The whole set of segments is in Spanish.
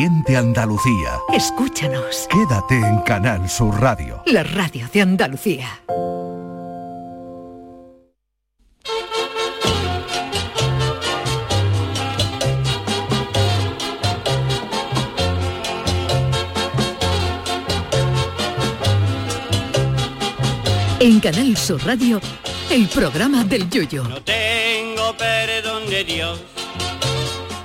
Siente Andalucía. Escúchanos. Quédate en Canal Sur Radio. La radio de Andalucía. En Canal Sur Radio, el programa del Yoyo. No tengo perdón de Dios,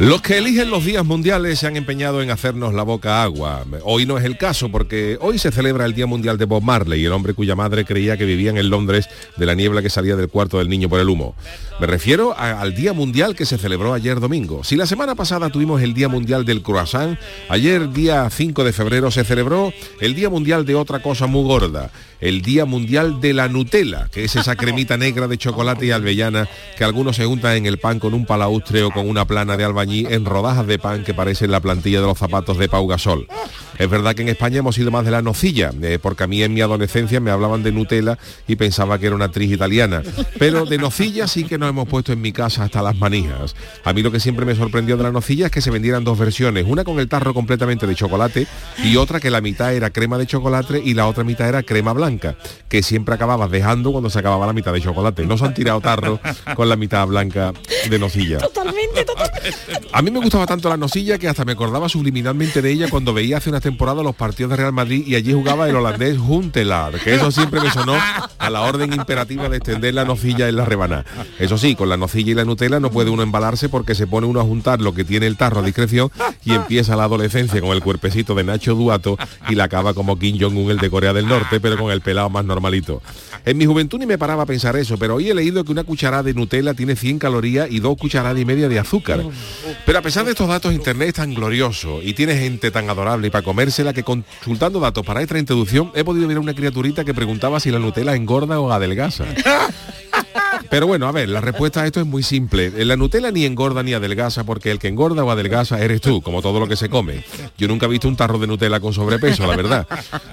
Los que eligen los días mundiales se han empeñado en hacernos la boca agua. Hoy no es el caso porque hoy se celebra el Día Mundial de Bob Marley, el hombre cuya madre creía que vivían en Londres de la niebla que salía del cuarto del niño por el humo. Me refiero al Día Mundial que se celebró ayer domingo. Si la semana pasada tuvimos el Día Mundial del Croissant, ayer día 5 de febrero se celebró el Día Mundial de otra cosa muy gorda, el Día Mundial de la Nutella, que es esa cremita negra de chocolate y albellana que algunos se untan en el pan con un palaustre o con una plana de albañil en rodajas de pan que parecen la plantilla de los zapatos de Pau Gasol. Es verdad que en España hemos sido más de la nocilla, eh, porque a mí en mi adolescencia me hablaban de Nutella y pensaba que era una actriz italiana. Pero de nocilla sí que nos hemos puesto en mi casa hasta las manijas. A mí lo que siempre me sorprendió de la nocilla es que se vendieran dos versiones, una con el tarro completamente de chocolate y otra que la mitad era crema de chocolate y la otra mitad era crema blanca, que siempre acababas dejando cuando se acababa la mitad de chocolate. No se han tirado tarro con la mitad blanca de nocilla. Totalmente, totalmente. A mí me gustaba tanto la nocilla que hasta me acordaba subliminalmente de ella cuando veía hace unas temporadas los partidos de Real Madrid y allí jugaba el holandés Huntelaar, que eso siempre me sonó a la orden imperativa de extender la nocilla en la rebanada. Eso sí, con la nocilla y la Nutella no puede uno embalarse porque se pone uno a juntar lo que tiene el tarro a discreción y empieza la adolescencia con el cuerpecito de Nacho Duato y la acaba como Kim Jong-un el de Corea del Norte, pero con el pelado más normalito. En mi juventud ni me paraba a pensar eso, pero hoy he leído que una cucharada de Nutella tiene 100 calorías y dos cucharadas y media de azúcar. Pero a pesar de estos datos, Internet es tan glorioso y tiene gente tan adorable y para comérsela que consultando datos para esta introducción he podido ver a una criaturita que preguntaba si la Nutella engorda o adelgaza. Pero bueno, a ver, la respuesta a esto es muy simple. La Nutella ni engorda ni adelgaza porque el que engorda o adelgaza eres tú, como todo lo que se come. Yo nunca he visto un tarro de Nutella con sobrepeso, la verdad.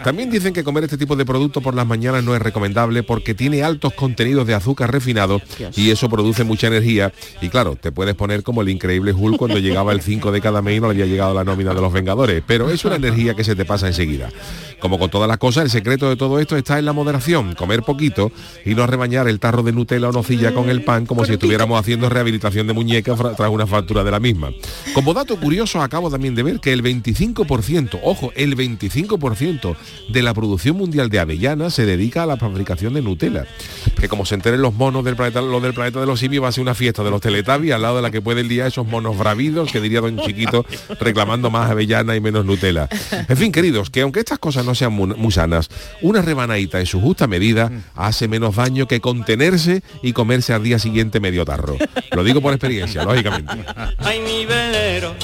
También dicen que comer este tipo de producto por las mañanas no es recomendable porque tiene altos contenidos de azúcar refinado y eso produce mucha energía. Y claro, te puedes poner como el increíble Hulk cuando llegaba el 5 de cada mes y no le había llegado la nómina de los Vengadores. Pero es una energía que se te pasa enseguida. Como con todas las cosas, el secreto de todo esto está en la moderación, comer poquito y no rebañar el tarro de Nutella o nocilla con el pan como si estuviéramos haciendo rehabilitación de muñeca fra- tras una factura de la misma. Como dato curioso, acabo también de ver que el 25%, ojo, el 25% de la producción mundial de avellana se dedica a la fabricación de Nutella. Que como se enteren los monos del planeta, lo del planeta de los simios va a ser una fiesta de los Teletubbies al lado de la que puede el día esos monos bravidos que diría don Chiquito reclamando más avellana y menos Nutella. En fin, queridos, que aunque estas cosas no sean mu- muy sanas, una rebanadita en su justa medida hace menos daño que contenerse y comerse al día siguiente medio tarro. Lo digo por experiencia, lógicamente. Ay, mi velero,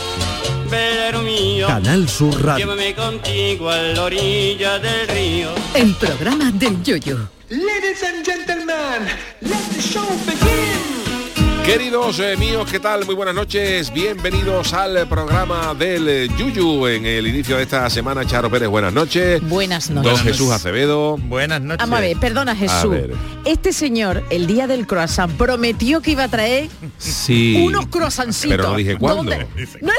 velero mío, Canal Sur Radio. llévame contigo a la orilla del río. El programa del Yoyo. Ladies and gentlemen, let the show begin. Queridos eh, míos, ¿qué tal? Muy buenas noches. Bienvenidos al programa del Yuyu en el inicio de esta semana. Charo Pérez, buenas noches. Buenas Don noches. Jesús Acevedo. Buenas noches. Vamos a ver, perdona Jesús. ver. Este señor, el día del croissant, prometió que iba a traer Sí. unos croissantsitos. Pero no dije cuándo. ¿Dónde? No,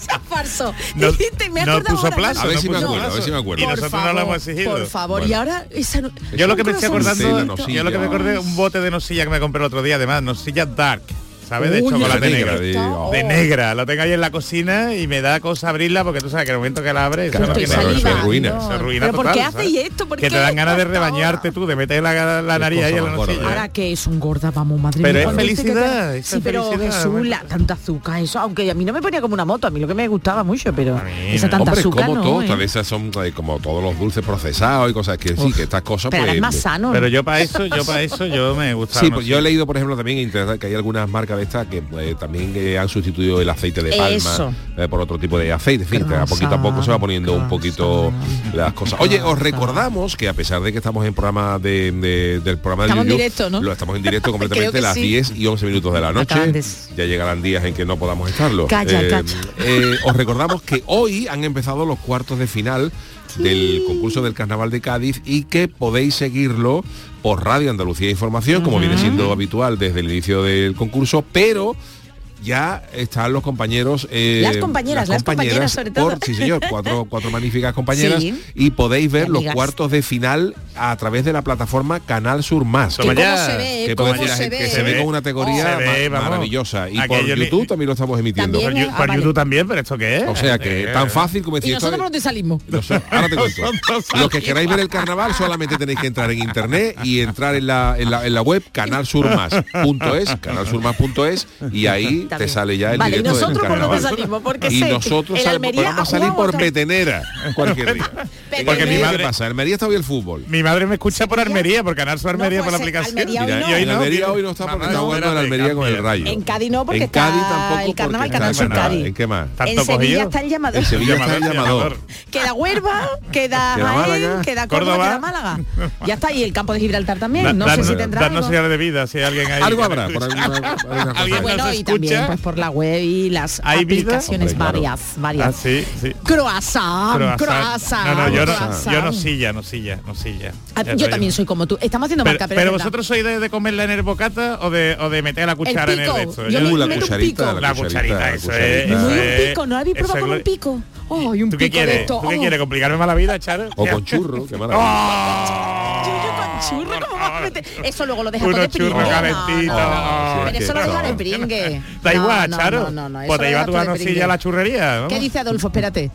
seas falso. No- Dijiste, me no puso plazo, A ver no si me acuerdo, a ver si me acuerdo. Y Por nosotros favor, no lo hemos exigido. Por favor, Bueno. y ahora esa Yo lo es que me estoy acordando, yo lo que me acordé un bote de nocilla que me compré el otro día, además, nocilla dark, Park. ¿Sabes? De Uy, chocolate negra. negra, de- negra, lo tengo ahí en la cocina y me da cosa abrirla porque tú sabes que el momento que la abres, eso Claro, no Estoy tiene- claro, eso arruina. Se arruina ¿Pero por qué total, hacéis ¿sabes? esto? ¿Por Que te dan ganas de rebañarte tú, de meter la, la nariz ahí en la nocilla. Ahora que es un gorda, vamos, madre Pero mía. es felicidad, te- es Sí, pero felicidad, Jesús, la, tanta azúcar, eso, aunque a mí no me ponía como una moto, a mí lo que me gustaba mucho, pero esa tanta Hombre, azúcar como no. todo, ¿eh? tal vez esas son eh, como todos los dulces procesados y cosas que sí, que estas cosas Pero ahora pues, es más sano. Pero yo para eso, yo para eso, yo me gusta. Sí, la pues yo he leído, por ejemplo, también en internet que hay algunas marcas de esta que eh, también eh, han sustituido el aceite de palma eh, por otro tipo de aceite. En fin, a poquito a poco se va poniendo un poquito las cosas. Oye, os recordamos que a pesar de que estamos en programa de, de- del programa de Estamos en Yuyu, directo, ¿no? lo estamos en directo completamente las sí. 10 y 11 minutos de la noche. De- Ya llegarán días en que no podamos estarlo. Calla, Eh, calla. os recordamos que hoy han empezado los cuartos de final del concurso del Carnaval de Cádiz y que podéis seguirlo por Radio Andalucía Información, como viene siendo habitual desde el inicio del concurso, pero ya están los compañeros eh, Las compañeras, las compañeras sobre todo. por- sí señor cuatro cuatro magníficas compañeras Sí. y podéis ver los cuartos de final a través de la plataforma Canal Sur Más Que ya. se ve, que se ve. que se ve con una categoría ve, ma- maravillosa y por Aquello YouTube también lo estamos emitiendo También. Por, Ah, por vale. YouTube también, pero ¿esto qué es? o sea que Eh, tan fácil como ¿Y decir esto nosotros por dónde salimos? no sé, ahora te cuento. Los que queráis ver el carnaval solamente tenéis que entrar en internet y entrar en la, en la, en la web canalsurmas.es, canalsurmas.es y ahí te sale ya el Vale, ¿y directo del nosotros por dónde carnaval. salimos? Porque y sé nosotros el sal- Almería vamos a ha salir por otra- petenera cualquier día. Petenera. Porque mi madre pasa, Almería está hoy el fútbol. Mi madre me escucha por Almería, por Canal Sur Almería, No, por la pues, aplicación. Almería hoy Mira, no. y en hoy no, Almería hoy no está porque está jugando en Almería con el. Rayo. En Cádiz no, porque en Cádiz está tampoco el carnaval, Canal Sur. Cádiz. ¿En qué más? En Sevilla está el llamador. En Sevilla está el Llamador. Queda Huelva, queda Jaén, queda Córdoba, queda Málaga. Ya está, y el campo de Gibraltar también. No sé si tendrá darnos algo. señales de vida, si hay alguien ahí. Algo habrá, por alguna-. ¿Alguien Bueno, nos y pues por la web y las aplicaciones Hombre, claro. varias, varias. Ah, sí, sí. Croissant, Croissant. croissant. No, no, yo no, yo no silla, no silla, no silla. Ah, Yo también soy como tú. Estamos haciendo Pero, marca, pero, vosotros sois de, de comerla en el bocata o de, o de meter la cuchara en el pico. esto. Yo Uh, la cucharita, pico. La cucharita, eso es. Y muy un pico, ¿no probado es con un pico? ¡Ay, un ¿Tú qué pico de quieres? esto! ¿Tú qué oh. quieres? ¿Complicarme más la vida, Charo? O con churro, qué con churro, ¿cómo vas a meter? Eso luego lo dejas todo de churros pringue. calentitos. No, no, sí, Pero es eso que lo dejas de no. pringue. Da No, igual, Charo. No, no, Pues te lleva tu a la churrería. ¿no? ¿Qué dice Adolfo? Espérate.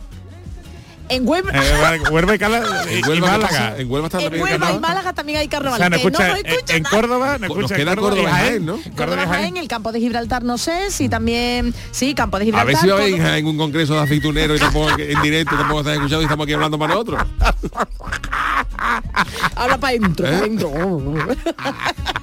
En Huelva, Eh, Huelva y, Cala- y- En y Huelva, ¿qué Málaga. En Huelva está en también el Huelva y. Málaga también hay O carnaval. sea, no que escucha, no lo en- escucha en. Córdoba, no Nos queda en Córdoba Córdoba y y Jaén, Jaén, ¿no? Córdoba Córdoba y Jaén. Jaén, el campo de Gibraltar no sé, si también, sí, campo de A Gibraltar. ver si va a haber Córdoba. en un congreso de aceituneros y tampoco en directo tampoco estás escuchando y estamos aquí hablando para nosotros. Habla para adentro, ¿Eh? pa' adentro.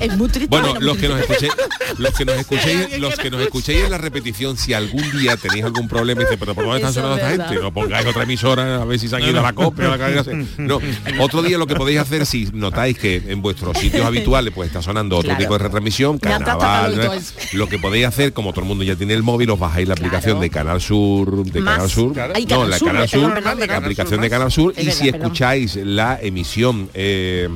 es muy triste. Bueno, los que nos escuchéis, los que nos escuchéis, los que nos escuchéis en la repetición, si algún día tenéis algún problema y dice, pero ¿por dónde están sonando es esta gente? No pongáis otra emisora a ver si se han ido a la copia la cadena. No, otro día lo que podéis hacer si notáis que en vuestros sitios habituales pues está sonando otro Claro. tipo de retransmisión, carnaval, eso. lo que podéis hacer, como todo el mundo ya tiene el móvil, os bajáis la aplicación Claro. de Canal Sur, de Más. Canal Sur, Claro. No, Canal la Sur, Canal Sur, la aplicación de Canal Sur y si escucháis la emisión eh,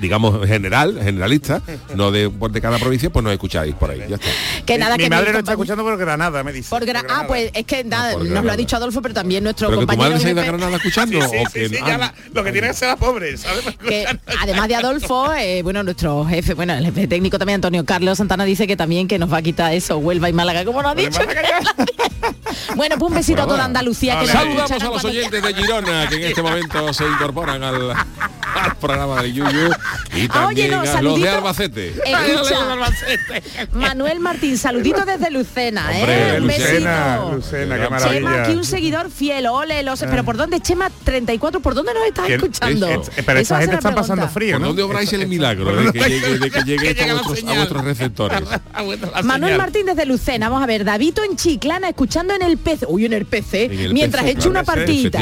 digamos general, generalista, no de, de cada provincia, pues nos escucháis por ahí, ya está. Que nada, Mi que madre mi no está compañero- escuchando por Granada, me dice. Por Gra- Por ah, pues es que nada, nos lo ha dicho Adolfo, pero también nuestro Pero que tu compañero madre se ha ido a jefe- Granada escuchando Sí, sí, o sí, que sí, ah, ya la- lo que tiene que ser la pobre, ¿sabes? que además de Adolfo, eh, bueno, nuestro jefe, bueno, el jefe técnico también, Antonio Carlos Santana, dice que también que nos va a quitar eso, Huelva y Málaga, como nos ha Pues dicho. bueno, pues un besito a toda Andalucía que nos. Saludamos a los oyentes de Girona que en este momento se incorporan al, al programa de Yuyu y Ah, oye, también no, a los de. Albacete. Escucha, Manuel Martín, saludito desde Lucena, Hombre, ¿eh? Un Lucena, besito. Lucena, qué Chema, aquí un seguidor fiel, ole, los, pero ¿por dónde Chema 34? ¿Por dónde nos estás escuchando? Es- es- pero Esa gente está pasando frío, ¿Por ¿no? dónde obráis el milagro de que llegue, de que llegue esto a, vuestros, a señal. vuestros receptores? Manuel Martín desde Lucena, vamos a ver, Davito en Chiclana escuchando en el PC, uy, en el PC, En el mientras PC, echo claro, una partidita.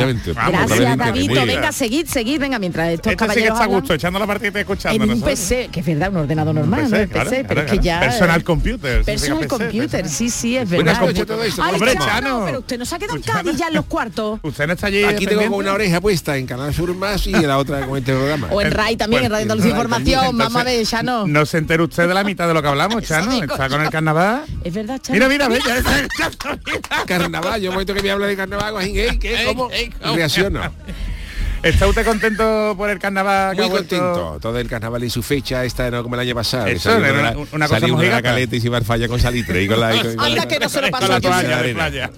Gracias, Davito, venga, seguid, seguid, venga, mientras estos Este sí que caballeros está a hablan. gusto, echando la partida escuchando. En un nosotros. PC, que es verdad, un ordenador normal, Un no PC, el PC, claro, pero claro, es que ya... claro. Personal computer. Personal PC, computer, personal. sí, sí, es Bueno, verdad. escucha todo esto, Ay, hombre, Chano, pero usted no se ha quedado en. Cádiz ya en los cuartos. Usted no está allí. Aquí tengo con una oreja puesta en Canal Sur Más y en la otra con este programa. O en RAI también, en Radio Andalucía Información, vamos a ver, Chano. No se entera usted de la mitad de lo que hablamos, Chano. Está con el carnaval. Es verdad, Chano. Mira, mira, está. Carnaval, yo momento que me habla de carnaval. ¿Cómo? Reacciono. ¿Está usted contento por el carnaval? Muy contento. Todo el carnaval y su fecha, esta no como el año pasado. Eso, la- una- una cosa la mojigata. caleta y se iba al falla con salitre. Y con la, y con- y con Anda la- que no se lo Con pasó la.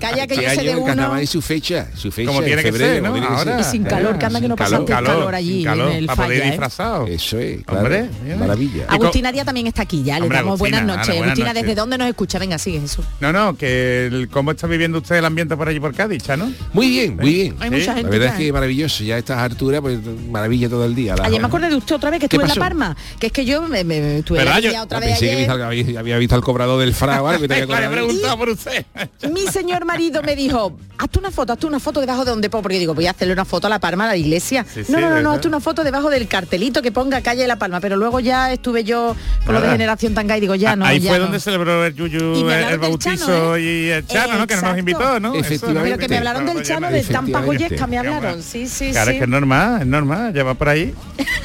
Calla que Este yo sé de el uno. carnaval y su fecha, su fecha Como en tiene que ser, ¿no? como tiene que Ahora. Y sin calor, que anda que no pasa calor, calor allí sin calor, en el para poder ¿eh? disfrazado. Eso es, claro. Hombre, maravilla. Agustina Díaz también está aquí ya, le Hombre, damos Agustina, buenas noches. Ana, buenas Agustina, noches. ¿desde dónde nos escucha? Venga, sigue Jesús. No, no, que el- cómo está viviendo usted el ambiente por allí por Cádiz, Chano. Muy bien, muy bien. Hay mucha La gente verdad ya, es que maravilloso. Ya a estas esas alturas, pues maravilla todo el día. Ayer me acordé de usted otra vez que ¿Qué estuve en La? Palma, que es que yo me, me- me estuve otra vez Pensé que ayer. había, había- había visto al cobrador del fragua, que cobrar. preguntado por usted. Mi señor marido me dijo, hazte una foto, hazte una foto debajo de donde pongo, porque digo, voy a hacerle una foto a La Palma, a la iglesia. Sí, sí, no, no, no, no, hazte una foto debajo del cartelito que ponga calle La Palma, pero luego ya estuve yo con lo de generación tanga y digo, ya no, Ahí ya fue no. donde celebró el Yuyu el, bautizo Chano, ¿eh? y el Chano, ¿no? Que no nos invitó, ¿no? Efectivamente. Pero que me hablaron del Chano de Tampa Efectivamente. Goyesca, me hablaron, sí, sí, Claro, sí. es que es normal, es normal, ya va por ahí.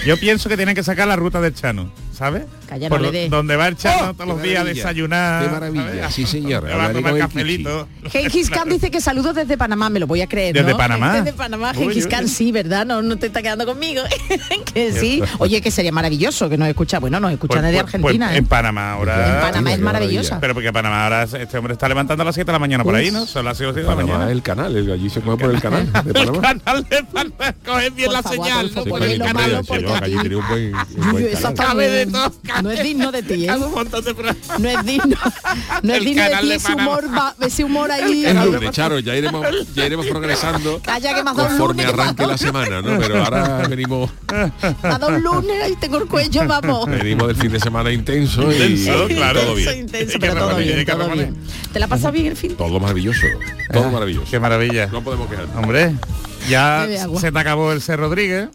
Yo pienso que tienen que sacar la ruta del Chano, ¿sabes? No le donde va el Chano ¡Oh! todos los días a desayunar. qué maravilla, ¿sabes? sí, señor, va a tomar cafelito. Gengis Khan dice que saludos desde Panamá, me lo voy a creer, ¿Desde ¿no? Panamá? Desde Panamá, Gengis Khan, sí, ¿verdad? No, no te está quedando conmigo. que sí. Oye, que sería maravilloso que nos escucha. Bueno, nos escuchan Pues- desde pues- Argentina, pues ¿eh? En Panamá ahora. En Panamá es maravillosa. Pero porque Panamá ahora este hombre está levantando a las 7 de la mañana por ahí, ¿no? Son las 7 de la mañana. el canal, el, allí se come por el canal El canal de Panamá, coge bien la señal, eso está de todo. No es digno de ti, ¿eh? Hace un montón de programas. No es digno, no es El digno de ti ese humor, va- ese humor ahí. Es lunes, Charo, ya iremos, ya iremos progresando Calla que un conforme lunes, arranque la semana, ¿no? Pero ahora venimos, dado un lunes y tengo el cuello, vamos. venimos del fin de semana intenso y, Intenso, y claro. todo bien. intenso, pero todo bien, todo. ¿Te la pasas bien el fin? Todo maravilloso, todo maravilloso. Qué maravilla. No podemos quejar. Hombre, ya se te acabó el C. Rodríguez.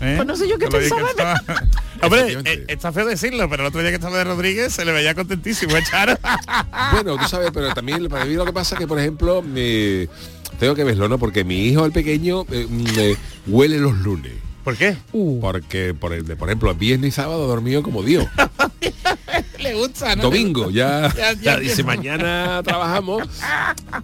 ¿Eh? Pues no sé yo qué pensaba, que estaba- Hombre, eh, está feo decirlo, pero el otro día que estaba de Rodríguez se le veía contentísimo, ¿eh, Charo. Bueno, tú sabes, pero también para mí lo que pasa es que, por ejemplo, me- tengo que verlo, ¿no? Porque mi hijo, el pequeño, eh, me huele los lunes. ¿Por qué? Porque, por, el, por ejemplo, viernes y sábado dormido como Dios. Le gusta, ¿no? Domingo, ya, Ya, ya ya dice, mañana trabajamos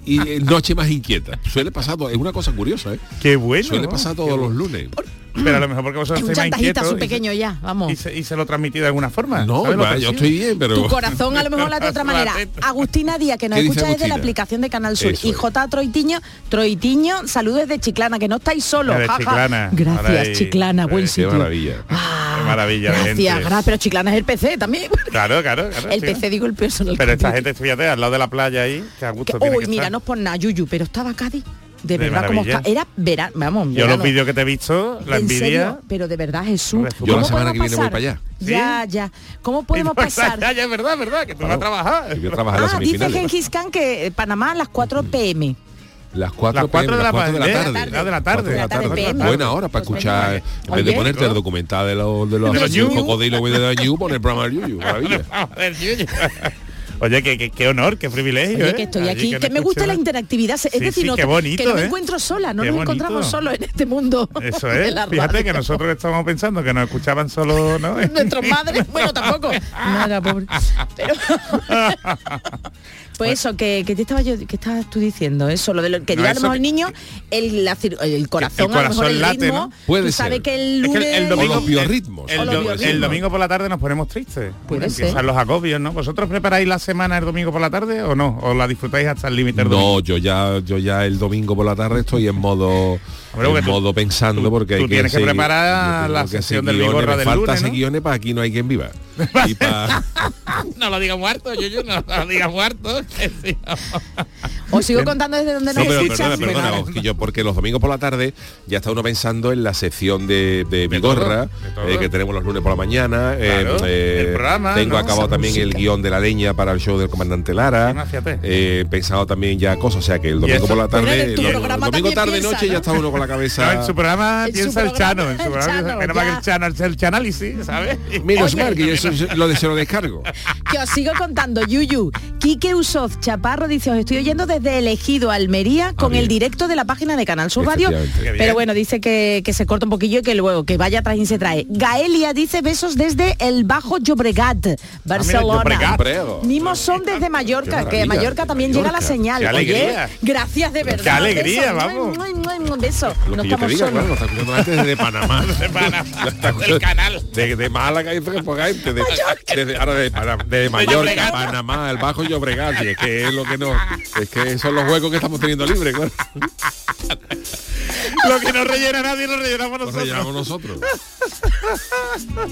y eh, noche más inquieta. Suele pasar, todo- es una cosa curiosa, ¿eh? Qué bueno. Suele ¿no? pasar todos los lunes. Pero a lo mejor porque vosotros un y se- pequeño ya, vamos. Y se, y se lo transmití de alguna forma. No, yo estoy bien, pero... Tu corazón a lo mejor la de otra manera. Agustina Díaz, que nos ¿Qué escucha desde la aplicación de Canal Sur. Eso y. J. Troitiño, Troitiño, saludos desde Chiclana, que no estáis solos. Chiclana. Gracias, ahí. Chiclana, buen Eh, Qué sitio. maravilla. Ah, Qué maravilla de Gracias, gente. gracias. Pero Chiclana es el PC también. Claro, claro, claro. El sí. PC digo el personal. Pero esta gente, fíjate, al lado de la playa ahí, que a gusto Que- tiene Uy, que mira, estar. no es por nada, Yuyu, pero estaba Cádiz. De, De verdad, como maravilla. era verano, vamos, Yo los vídeos que te he visto, la ¿En envidia... serio? Pero de verdad, Jesús. Yo ¿cómo la semana podemos que viene voy pasar? para allá. Ya, ya. ¿Cómo podemos no, pasar? Ya, ya, es verdad, verdad, que tú vas a trabajar. Que voy a trabajar en las Ah, dice semifinales. Gengis Khan que eh, Panamá a las 4 pm. Las 4, Las cuatro de la de la tarde. tarde. Ah, de la tarde. De la De la tarde, tarde. PM. Buena hora para Pues escuchar, en vez de ponerte el documental de los de los, De los de los Yu. cocodrilos de la Yu, poner el programa del Yuyu. Maravilla. Oye, qué, qué, qué honor, qué privilegio. Oye, ¿eh? que estoy aquí, que, me gusta la interactividad. Es Sí, decir, sí, no, qué bonito, que no me encuentro sola, no Qué nos bonito. encontramos solos en este mundo. Eso es. la Fíjate que nosotros estábamos pensando que nos escuchaban solo, ¿no? Nuestros madres, bueno, tampoco. Era pobre. Pero pues eso, que, que te estaba yo, que estabas tú diciendo, eso, lo de lo que No, lleva a lo eso mejor que- el niño, el, la cir- el corazón, el a lo mejor corazón el late, ritmo. ¿no? Puede tú sabes ser. que el Es lunes. que el, el domingo, O los biorritmos. El, el- domingo por la tarde nos ponemos tristes. Puede Empiezan los agobios, ¿no? ¿Vosotros preparáis la semana el domingo por la tarde o no? ¿O la disfrutáis hasta el límite? No, yo ya, yo ya el domingo por la tarde estoy en modo, Hombre, en tú- modo pensando tú- porque hay tú tienes que preparar la sesión del guiones, Vigorra me del falta lunes, guiones para aquí no hay quien viva. No lo digas muerto, yo, yo no lo digas muerto. Os sigo contando desde donde No, nos pero escuchan. perdona, perdona, porque los domingos por la tarde ya está uno pensando en la sección de, de Vigorra, todo, de todo. eh, que tenemos los lunes por la mañana. eh, Claro, el programa, tengo ¿no? acabado Esa también el guion de la leña para el show del comandante Lara. Eh, he pensado también ya cosas, o sea que el domingo por la tarde, el programa domingo tarde piensa, noche ¿no? ya está uno con la No, cabeza. en su programa En su piensa el programa, Chano, en su el programa Chano, menos mal que ya. el Chano, el Chanálisis, ¿sabes? Menos Oye, mal que yo lo de se lo descargo. Que os sigo contando, Yuyu. Quique Usoz Chaparro dice, os estoy oyendo desde Elegido, Almería, con Ah, el directo de la página de Canal Sur Radio. Pero bueno, dice que, que se corta un poquillo y que luego que vaya atrás y se trae. Gaelia dice besos desde el Bajo Llobregat, Barcelona. Llobregat. Brego. Mimos son desde Mallorca, que de Mallorca también Mallorca. llega la señal. Qué alegría. Oye, gracias de verdad. Qué alegría, Besos. vamos. Mua, Beso. Lo No que yo te estamos diga, solos. claro, lo está escuchando gente desde Panamá. De Panamá, del canal. De, de Málaga gente. De, desde- ahora de, Pana- de Mallorca. Panamá, el Bajo Llobregat. y es que es lo que no. Es que que son los huecos que estamos teniendo libres, claro. Lo que no rellena nadie lo rellenamos Lo nosotros. rellenamos nosotros.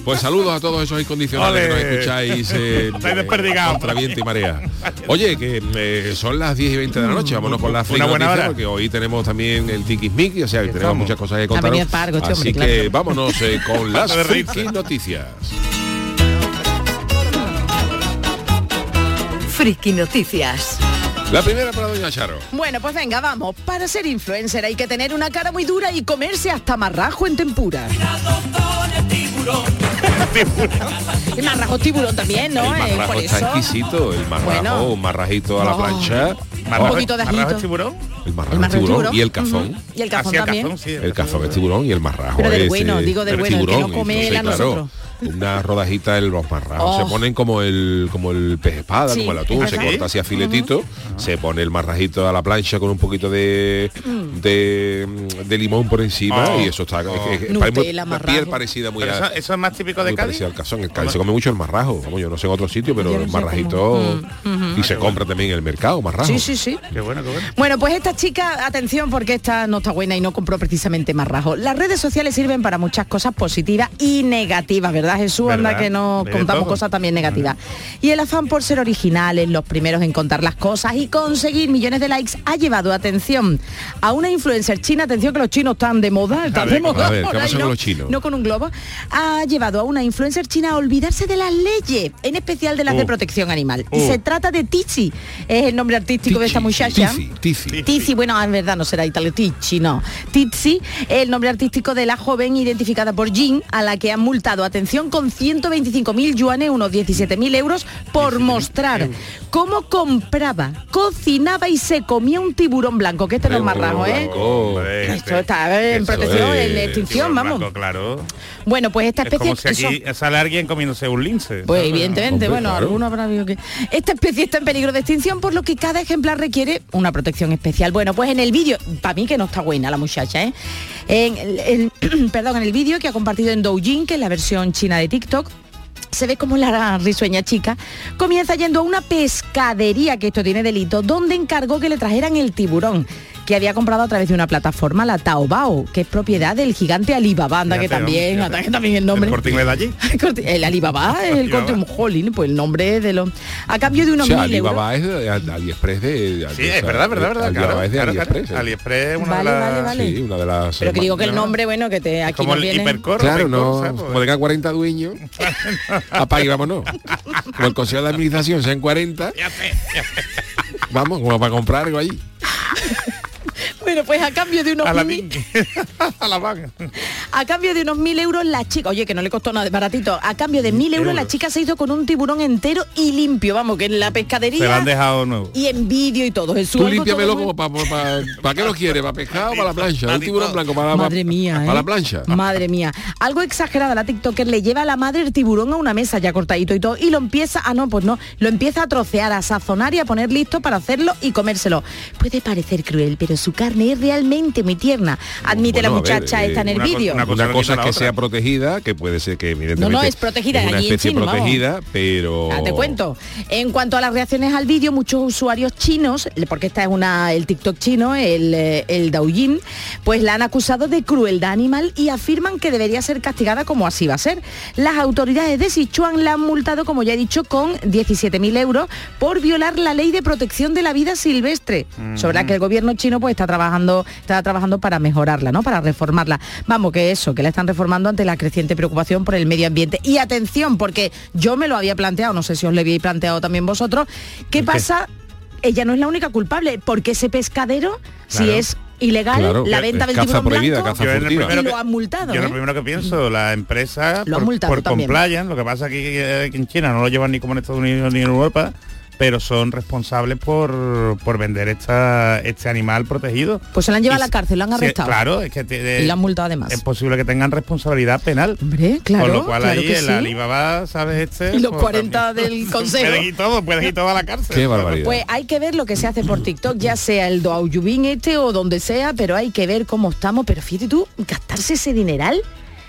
Pues saludos a todos esos incondicionales que Ole. nos escucháis eh, Estáis desperdigados. contra viento y marea. Oye, que eh, son las 10 y 20 de la noche, vámonos con las Una buena noticias, hora. porque hoy tenemos también el Tiquismiqui, o sea, que tenemos estamos. muchas cosas que contar. este Así que vámonos eh, con las friki noticias. Friki Noticias. La primera para Doña Charo. Bueno, pues venga, vamos. Para ser influencer hay que tener una cara muy dura y comerse hasta marrajo en tempura. Y marrajo tiburón también, ¿no? el Eh, marrajo por está eso. exquisito, el marrajo, Bueno. un marrajito a la Oh. plancha. Marrajo- Un poquito de marrajo tiburón. El marrajo, El marrajo tiburón, tiburón. y el cazón. Y el cazón Así el también. cazón, sí, El cazón es tiburón y el marrajo Pero del es, bueno, eh, digo del bueno, el que no tiburón, come entonces, claro, nosotros. Una rodajita de los marrajos Oh. se ponen como el como el pez espada, Sí, como el atún, se corta así a filetito, se pone el marrajito a la plancha con un poquito de de, de limón por encima Oh. y eso está es que- es que Nutella, parece muy- la marrajo. piel parecida muy Pero a- eso, eso es más típico de Cádiz. al cazón. El Cádiz se come mucho el marrajo, vamos, yo no sé en otro sitio, pero el marrajito cómo. y se compra también en el mercado, marrajo. Sí, sí, sí. Qué bueno, qué bueno. Bueno, pues esta chica, atención porque esta no está buena y no compró precisamente marrajo. Las redes sociales sirven para muchas cosas positivas y negativas, ¿verdad Jesús? Anda ¿Verdad? que no De contamos todo. cosas también negativas. Y el afán por ser originales, los primeros en contar las cosas y conseguir millones de likes ha llevado, atención, a una influencer china, atención que los chinos están de moda, están ver, de moda. a ver, ¿qué por ahí, pasa con ¿no? los chinos? No con un globo. Ha llevado a una influencer china a olvidarse de las leyes, en especial de las de Uh. protección animal. Y Uh. se trata de Tizi, es el nombre artístico de esta muchacha. Tizi, Tizi. Bueno, en verdad no será italiano, Tizi, no. Tizi, el nombre artístico de la joven identificada por Jean, a la que han multado, atención, con 125.000 yuanes, unos 17.000 euros, por mostrar cómo compraba, cocinaba y se comía un tiburón blanco, que este no es más rajo, ¿eh? Blanco. Esto está en protección, en extinción, vamos. blanco, claro. Bueno, pues esta Es especie... como si aquí eso- sale alguien comiéndose un lince. Pues ¿sabes? evidentemente, Hombre, bueno, claro. alguno habrá habido que... Esta especie está en peligro de extinción, por lo que cada ejemplar requiere una protección especial. Bueno, pues en el vídeo, para mí que no está buena la muchacha, ¿eh? En el, el- perdón, en el vídeo que ha compartido en Douyin, que es la versión china de TikTok, se ve como la risueña chica comienza yendo a una pescadería, que esto tiene delito, donde encargó que le trajeran el tiburón que había comprado a través de una plataforma, la Taobao, que es propiedad del gigante Alibaba, anda que también, fíjate. anda que también el nombre. El de allí. El El Alibaba es el corte un jolín, pues el nombre de los. A cambio de O unos sea, mil euros. Alibaba es de AliExpress de... Sí, es verdad, verdad, verdad. Alibaba Claro, es de claro. AliExpress. ¿eh? AliExpress es una Vale, de las... vale, vale. Sí, una de las... Pero que digo que el No. nombre, bueno, que te aquí como no el viene. hipercor. Claro, no, ¿sabes? como tengan 40 dueños, apague, vámonos. Como el consejo de administración sean 40, Ya sé, ya sé. vamos, como para comprar algo allí. Bueno, pues a cambio de unos A la mil. A la cambio de unos mil euros la chica, oye que no le costó nada de baratito, a cambio de mil euros la euros. chica se hizo con un tiburón entero y limpio, vamos, que en la Se lo pescadería han dejado nuevo. y en vídeo y todo. Jesús, Tú límpiamelo como para... ¿Para qué lo quieres? ¿Para pescado o para la plancha? Un tiburón blanco para, Madre mía, para ¿eh? la plancha. Madre mía. Algo exagerada la TikToker le lleva a la madre el tiburón a una mesa ya cortadito y todo y lo empieza, ah no, pues no, lo empieza a trocear, a sazonar y a poner listo para hacerlo y comérselo. Puede parecer cruel, pero su carne es realmente muy tierna. Admite Bueno, la ver, muchacha eh, esta en el una co- vídeo. una cosa es que sea protegida, que puede ser que evidentemente No, no, es protegida, es una allí en especie vamos. protegida, pero Ah, te cuento. En cuanto a las reacciones al vídeo, muchos usuarios chinos, porque esta es una el TikTok chino, el, eh, el Douyin, pues la han acusado de crueldad animal y afirman que debería ser castigada como así va a ser. Las autoridades de Sichuan la han multado, como ya he dicho, con 17.000 euros por violar la ley de protección de la vida silvestre, sobre la que el gobierno chino pues está trabajando, está trabajando para mejorarla, ¿no? Para reformarla. Vamos, que eso, que la están reformando ante la creciente preocupación por el medio ambiente. Y atención, porque yo me lo había planteado, no sé si os lo habéis planteado también vosotros, ¿qué pasa? Ella no es la única culpable, porque ese pescadero, si es ilegal, Claro, la venta del caza tiburón prohibida, blanco, caza Yo en el furtiva. primero Y lo han multado, Yo ¿eh? lo primero que pienso, la empresa Lo han por, multado por también. compliance, lo que pasa aquí eh, que en China no lo llevan ni como en Estados Unidos ni en Europa, pero son responsables por, por vender esta, este animal protegido. Pues se la han llevado Y a la cárcel, lo han sí, arrestado. claro, es que te- Y la han multado además. es posible que tengan responsabilidad penal. Hombre, claro. Con lo cual claro ahí que el sí. Alibaba, ¿sabes? Este, Y los pues, 40 también. del consejo. pueden ir todo, pueden ir todo a la cárcel. Qué barbaridad. Pues hay que ver lo que se hace por TikTok, ya sea el Douyin este o donde sea, pero hay que ver cómo estamos. Pero fíjate tú, gastarse ese dineral.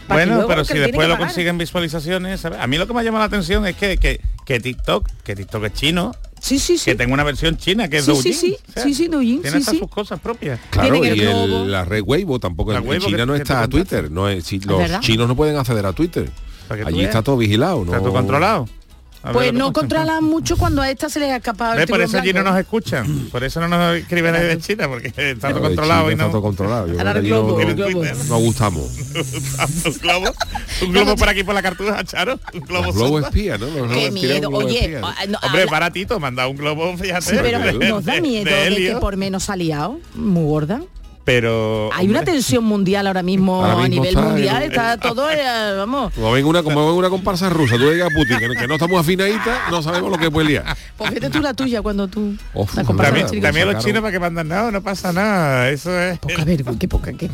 Bueno, pero si después lo consiguen visualizaciones, ¿sabes? A mí lo que me llama la atención es que, que, que TikTok, que TikTok es chino, Sí, sí, sí. que tenga una versión china que es Sí, Douyin. sí, sí, sí, sí, Douyin, Tiene sí, hasta sí. sus cosas propias. Claro, y el la red Weibo tampoco, La en Weibo China que- no está a Twitter, no es, si los verdad? chinos no pueden acceder a Twitter. Allí veas. está todo vigilado, ¿no? Está todo controlado. A Pues no controlan mucho cuando a esta se les ha escapado el. Por eso allí no nos escuchan. Por eso no nos escriben desde China, porque está todo controlado China y Está todo no. controlado. Yo Ahora creo que el allí globo, no- el globo. Nos gustamos. un globo, un globo por aquí por la cartuja, Charo. Un globo espía, ¿no? Los Qué espía, miedo. Oye, espía. ah, no, Hombre, habla- baratito, manda un globo, fíjate. Sí, pero de- nos da miedo de de, que por menos ha liado, muy gorda. Pero. Hay una tensión mundial ahora mismo, Ahora a nivel está mundial, en- está todo, eh, vamos. Como ven una, como ven una comparsa rusa, tú digas a Putin que, que no estamos afinaditas, no sabemos lo que puede liar. Pues vete tú la tuya cuando tú Uf, la la comparsa También, los chinos para que mandan nada, no pasa nada. Eso es. Poca vergüenza, qué poca, qué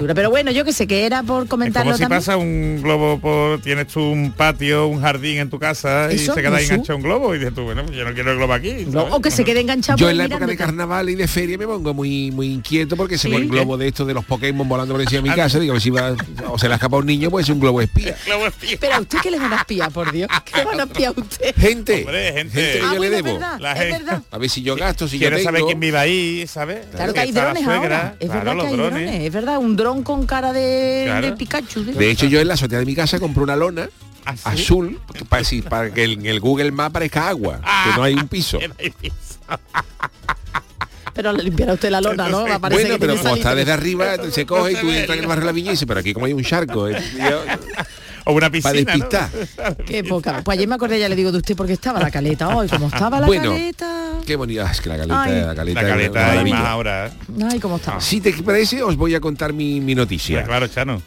dura. Pero bueno, yo que sé que era por Es comentarlo como si también. pasa un globo por tienes tú un patio, un jardín en tu casa y se queda enganchado un globo y dices tú, bueno, pues yo no quiero el globo aquí. O que se quede enganchado Yo en la época de carnaval y de feria me pongo muy muy inquieto porque se Sí. el globo de estos de los Pokémon volando por encima de mi casa, digo, a ver si va, o se le escapa un niño, puede ser un globo espía. Globo espía. Pero a usted que le van a espiar, por Dios. ¿Qué le van a espiar a usted? Gente, Hombre, gente. que Ah, yo le bueno, es debo. verdad, La es gente- verdad. A ver si yo gasto, si yo Quiere saber tengo. quién vive ahí, ¿sabes? Claro que hay drones ahora. Es verdad que hay drones. drones. Es verdad, un dron con cara de, Claro. de Pikachu. ¿sí? De hecho, yo en la azotea de mi casa compré una lona ¿Ah, sí? azul para, sí, para que en el Google Maps parezca agua, que no hay un piso. Pero le limpiará usted la lona, ¿no? Va, parece Bueno, que pero como está desde arriba, se coge y se tú entras en el barrio de la y dices, pero aquí como hay un charco, eh, yo- O una para piscina, ¿no? despistar. Qué poca. Pues ayer me acordé, ya le digo de usted porque estaba la caleta hoy, como estaba la Bueno. caleta. Qué bonita, es que la caleta, Ay. la caleta, La es caleta maravilla. más ahora. ¿eh? Ay, cómo estaba. Si te parece, os voy a contar mi, mi noticia. Claro, Chano.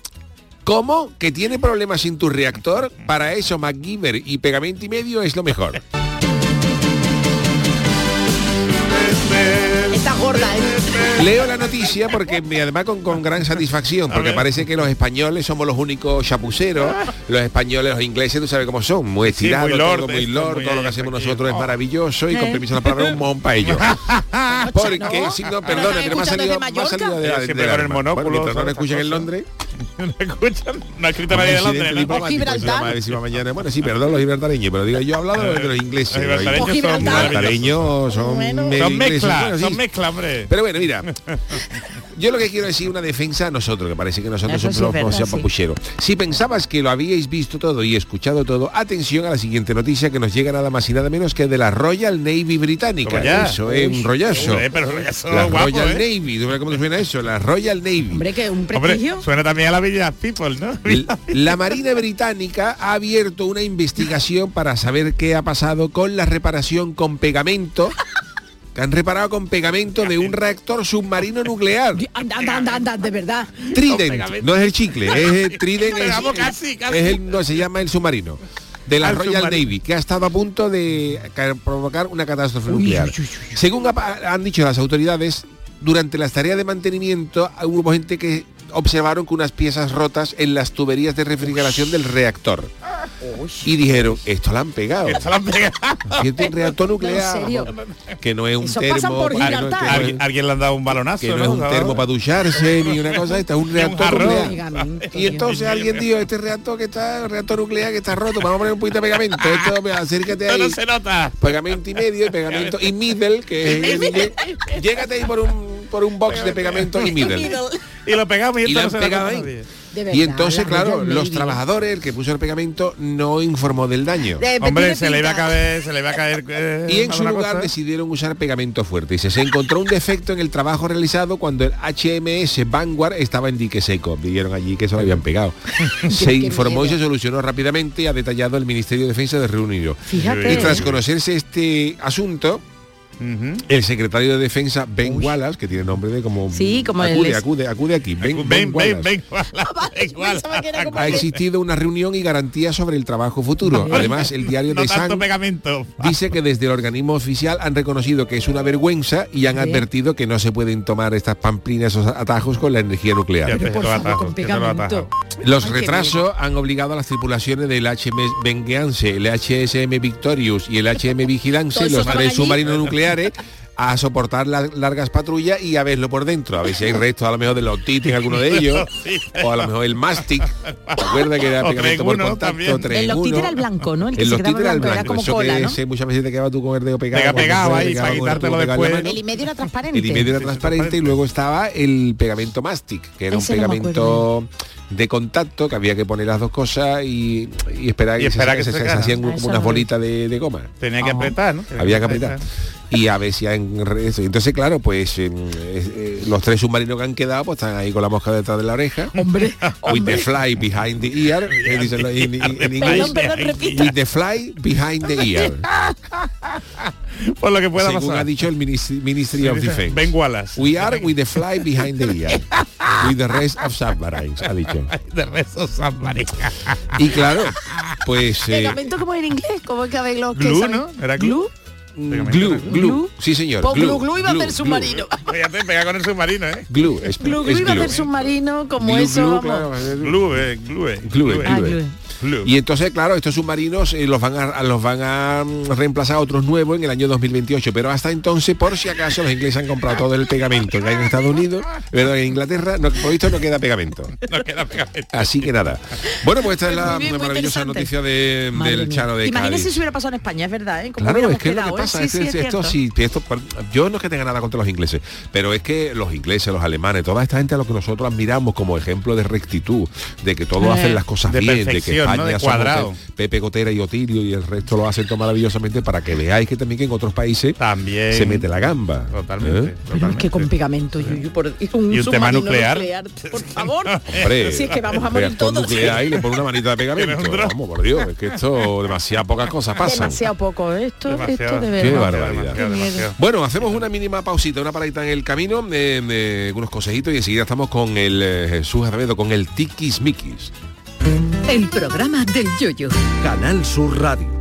¿Cómo? ¿Que tiene problemas en tu reactor? Para eso MacGyver y pegamento y medio es lo mejor. Leo la noticia porque me- además con, con gran satisfacción, porque parece que los españoles somos los únicos chapuceros, los españoles, los ingleses, tú sabes cómo son, muy estirados, muy lord, todo muy lord, muy todo lo que hacemos nosotros es maravilloso y con Eh. permiso de la palabra un mojón para ellos. Porque ¿no? si no, Pero perdona, no me ha salido, desde me ha Mallorca. salido de la, Siempre del con el monóculo, Bueno, mientras no nos escuchen en Londres. ¿No escuchan? No ha escrito Un nadie de Londres, ¿no? Gibraltar. mañana. Bueno, sí, perdón los gibraltareños, pero digo, yo he hablado de los ingleses. Los gibraltareños son son mezcla, Bueno, sí. son mezcla, hombre. Pero bueno, mira, yo lo que quiero decir una defensa a nosotros, que parece que nosotros Eso somos sí. papucheros. Si pensabas que lo habíais visto todo y escuchado todo, atención a la siguiente noticia que nos llega nada más y nada menos que de la Royal Navy británica. Eso es un rollazo. Pero La Royal ¿eh? Navy, ¿tú cómo te suena eso? La Royal Navy. Hombre, que un Hombre, prestigio. suena también a la Villa People, ¿no? L- La Marina Británica ha abierto una investigación para saber qué ha pasado con la reparación con pegamento que han reparado con pegamento de un reactor submarino nuclear. Anda, anda, anda, anda, de verdad. Trident, no es el chicle, es el Trident, es, Vamos, casi, casi. es el, no, se llama el submarino de la Al Royal submarino. Navy, que ha estado a punto de ca- provocar una catástrofe nuclear. uy, uy, uy. Según ha- han dicho las autoridades, durante las tareas de mantenimiento hubo gente que observaron que unas piezas rotas en las tuberías de refrigeración del reactor. Y dijeron, esto la han pegado. Esto lo han pegado. Un reactor nuclear, ¿En serio? que no es un Eso termo, pasan por que no- que Gibraltar. no es- Alguien, le han dado un balonazo, que no es un termo para ducharse ni una cosa esta, es un reactor nuclear. Y entonces alguien dijo, este reactor que está, reactor nuclear que está roto, vamos a poner un poquito de pegamento. Esto, acércate ahí. no se nota. Pegamento y medio y pegamento y middle, que es. Llégate ahí por un por un box de pegamento y middle. Y lo pegamos y, Y lo han se ahí. De Y entonces, la claro, los trabajadores, el que puso el pegamento, no informó del daño. De- Hombre, se le iba a caer, se le iba a caer. eh, Y en su lugar cosa. decidieron usar pegamento fuerte. Dice, se encontró un defecto en el trabajo realizado cuando el HMS Vanguard estaba en dique seco. Vieron allí que se lo habían pegado. se informó y se solucionó rápidamente y ha detallado el Ministerio de Defensa de Reino Unido. Fíjate. Y tras conocerse este asunto, El secretario de Defensa, Ben Wallace, que tiene nombre de como... Sí, como acude, acude, acude aquí. Ben, Ben Wallace. Ha existido una reunión y garantía sobre el trabajo futuro. Además, el diario No de Sun pegamento. dice que desde el organismo oficial han reconocido que es una vergüenza y han Sí. advertido que no se pueden tomar estas pamplinas, esos atajos con la energía nuclear. Pero por favor, con pegamento. Los retrasos han obligado a las tripulaciones del HMS Vengeance, el HSM Victorious y el HM Vigilance, los tres submarinos nucleares, a soportar la- largas patrullas y a verlo por dentro, a ver si hay restos a lo mejor de la otitis en alguno de ellos, o a lo mejor el mastic, ¿te acuerdas que era pegamento por contacto? El en loctite era el blanco, ¿no? El que El se quedaba el blanco, era blanco, como eso cola, que ¿no? sí, muchas veces te quedaba tú con el dedo pegado. Pega- te ahí pegaba para el quitártelo después. y medio era transparente. El y medio era Sí, transparente y luego estaba el pegamento mastic, que era Ese un no pegamento de contacto que había que poner las dos cosas y, y esperar Y que, esperar se, que se- se se hacían Ah, como eso unas bolitas de, de goma. Tenía que Ajá. apretar, ¿no? Había que apretar. Y a ver si en redes. Entonces, claro, pues eh, eh, los tres submarinos que han quedado, pues están ahí con la mosca detrás de la oreja. Hombre, With the hombre. fly behind the ear, que dicen en, en- inglés. Perdón. With the fly behind the ear. Por lo que pueda Según pasar. ha dicho el Ministry, Ministry of Defense. Ben Wallace. We are with the fly behind the ear. With the rest of submarines, ha dicho. de Rezo San María. Y claro, pues eh, Pegamento como en inglés, como que a ver los que Glue, ¿no? ¿Era glue? glue? Glue, glue. Sí, señor. Pues glue, glue, glue iba a glue, hacer submarino. Fíjate, pega con el submarino, ¿eh? Glue, es, Glue, es glue iba a glue. hacer submarino como Glue, eso. glue, vamos. claro, es- Glue, eh, glue. Glue, Y entonces, claro, estos submarinos eh, los van a los van a mm, reemplazar a otros nuevos en el año 2028, pero hasta entonces, por si acaso, los ingleses han comprado todo el pegamento que hay en Estados Unidos, pero en Inglaterra, no, por visto, no queda pegamento. No queda pegamento. Así que nada. Bueno, pues esta es la Muy bien, muy maravillosa noticia de- del mía. Chano de Imagínese Cádiz. si hubiera pasado en España, es verdad, ¿eh? Como Claro, es que es lo que ¿eh? pasa, Sí, es que sí, es esto, sí, esto- yo no es que tenga nada contra los ingleses, pero es que los ingleses, los alemanes, toda esta gente a lo que nosotros admiramos como ejemplo de rectitud, de que todos Eh, hacen las cosas de bien, de que. España De somos cuadrado. Pe- Pepe Gotera y Otilio y el resto lo hacen todo maravillosamente para que veáis que también que en otros países También. se mete la gamba. Totalmente. ¿Eh? Pero es que con pegamento, Yuyu, por y un, Y un tema nuclear. Por favor. Hombre, si es que vamos a morir todos. nuclear y le pone una manita de pegamento. Vamos, por Dios, es que esto demasiadas pocas cosas pasan. Demasiado poco, ¿eh? esto, Demasiado. esto de Qué verdad. barbaridad. Demasiado, demasiado. Bueno, hacemos una mínima pausita, una paradita en el camino, eh, eh, unos consejitos y enseguida estamos con el eh, Jesús Acevedo, con el Tikis Mikis. El programa del yoyo. Canal Sur Radio.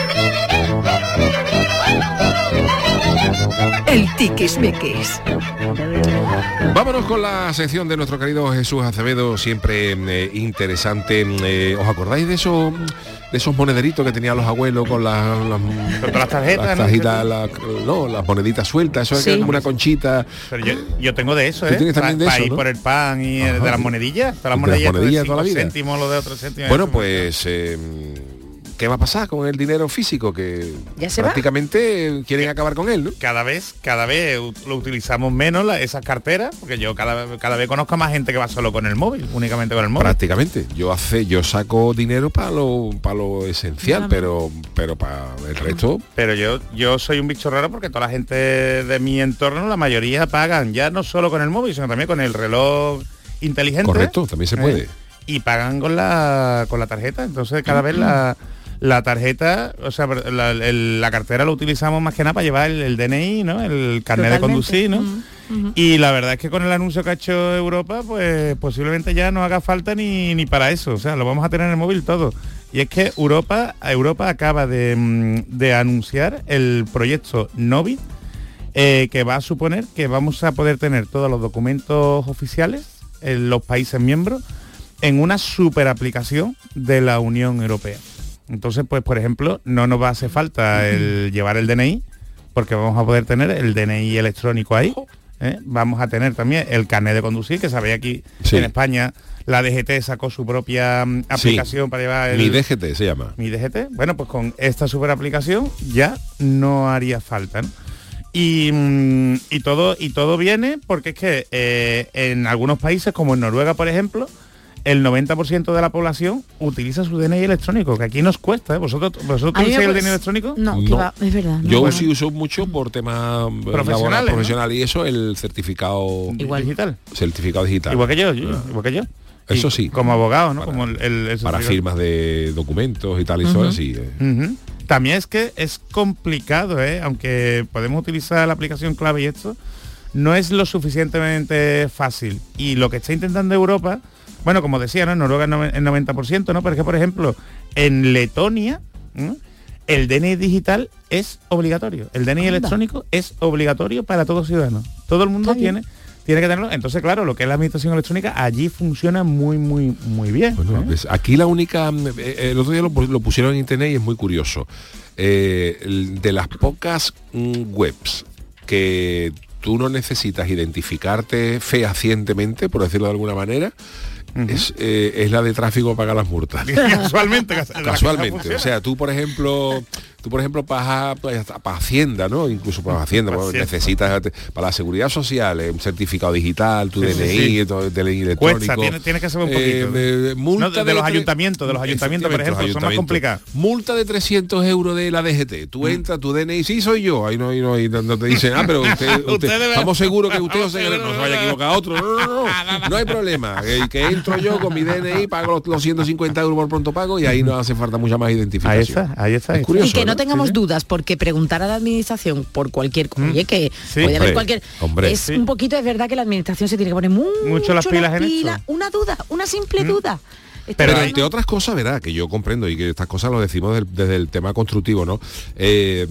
El tiquismiquis. Vámonos con la sección de nuestro querido Jesús Acevedo, siempre eh, interesante. Eh, ¿Os acordáis de esos de esos monederitos que tenían los abuelos con las, las, Con las tarjetas, las ¿no? tarjetas, la- no, las moneditas sueltas, eso es Sí. como una conchita. Pero yo, yo tengo de eso, ¿eh? tienes también de Pa- pa eso, por el pan y Ajá. de las monedillas. Las De las monedillas, de toda la vida. céntimos, lo de otro céntimo. Bueno, pues eh, ¿qué va a pasar con el dinero físico? Que ¿Ya se va? prácticamente quieren acabar con él, ¿no? cada vez, cada vez lo utilizamos menos la- esas carteras, porque yo cada, cada vez conozco más gente que va solo con el móvil, únicamente con el móvil. Prácticamente. Yo hace, yo saco dinero para lo, para lo esencial, Claro. pero, pero para el resto, Pero yo, yo soy un bicho raro porque toda la gente de mi entorno, la mayoría pagan ya no solo con el móvil, sino también con el reloj inteligente. correcto, también se ¿eh? puede. Y pagan con la con la tarjeta. Entonces cada vez la, La tarjeta, o sea, la, el- la cartera lo utilizamos más que nada para llevar el, el DNI, ¿no? El carnet de conducir, ¿no? Mm. Y la verdad es que con el anuncio que ha hecho Europa, pues posiblemente ya no haga falta ni, ni para eso. O sea, lo vamos a tener en el móvil todo. Y es que Europa, Europa acaba de, mm, de anunciar el proyecto Novit, eh, que va a suponer que vamos a poder tener todos los documentos oficiales en los países miembros en una super aplicación de la Unión Europea. Entonces, pues por ejemplo, no nos va a hacer falta el llevar el DNI, porque vamos a poder tener el DNI electrónico ahí. ¿eh? Vamos a tener también el carnet de conducir, que sabéis aquí Sí. en España la DGT sacó su propia mm, aplicación para llevar el Mi DGT se llama. mi DGT. Bueno, pues con esta super aplicación ya no haría falta. ¿no? Y, mm, y todo y todo viene porque es que eh, en algunos países, como en Noruega, por ejemplo, el 90% de la población utiliza su DNI electrónico, que aquí nos cuesta. ¿eh? ¿Vosotros, vosotros utilizáis el DNI electrónico? No, que No. va, es verdad. no. Yo Bueno. sí uso mucho por temas eh, ¿no? profesional y eso, el certificado Igual. Digital. certificado digital. Igual que yo, yo, igual que yo. Eso Y sí. Como abogado, ¿no? Para- como el, el- el para certificado. firmas de documentos y tal y eso así. eh. También es que es complicado, ¿eh? aunque podemos utilizar la aplicación clave y esto, no es lo suficientemente fácil. Y lo que está intentando Europa, bueno, como decía, ¿no? En Noruega el 90%, ¿no? Pero es que, por ejemplo, en Letonia, ¿no? el DNI digital es obligatorio. El DNI Anda. electrónico es obligatorio para todos ciudadanos. Todo el mundo tiene tiene que tenerlo. Entonces, claro, lo que es la administración electrónica allí funciona muy, muy, muy bien. Bueno, ¿eh? pues aquí la única, mm, eh, el otro día lo, pu- lo pusieron en internet y es muy curioso. Eh, de las pocas mm, webs que tú no necesitas identificarte fehacientemente, por decirlo de alguna manera, es, eh, es la de tráfico paga las multas. Casualmente, Casualmente, o sea, tú por ejemplo, tú por ejemplo para, para Hacienda, ¿no? Incluso para Hacienda, Para pues, Hacienda. necesitas para la seguridad social, eh, un certificado digital, tu Sí, DNI, sí. todo el DNI electrónico. Cuesta, tiene- tiene que saber un Eh, poquito. eh, multa No, de- de los ayuntamientos, de los ayuntamientos, por ejemplo, son más ayuntamientos. complicados. Multa de 300 euros de la DGT. Tú entras, tu DNI, sí soy yo. Ahí no, ahí no, ahí no- no te dicen, ah, pero usted, usted- estamos seguros que usted no se vaya a equivocar a otro. No, no, no, no hay problema. Que, que entro yo con mi DNI, pago los, los 150 euros por pronto pago y ahí no hace falta mucha más identificación. Ahí está, ahí está. Es curioso, y que no tengamos Sí, dudas, porque preguntar a la administración por cualquier cosa, oye, que Sí. puede haber Hombre, cualquier... hombre. es Sí. un poquito, es verdad que la administración se tiene que poner mucho, Mucho las pilas en esto. Mm. Una duda, una simple duda. Pero Está- entre otras cosas, verá, que yo comprendo y que estas cosas lo decimos del- desde el tema constructivo, ¿no? Eh,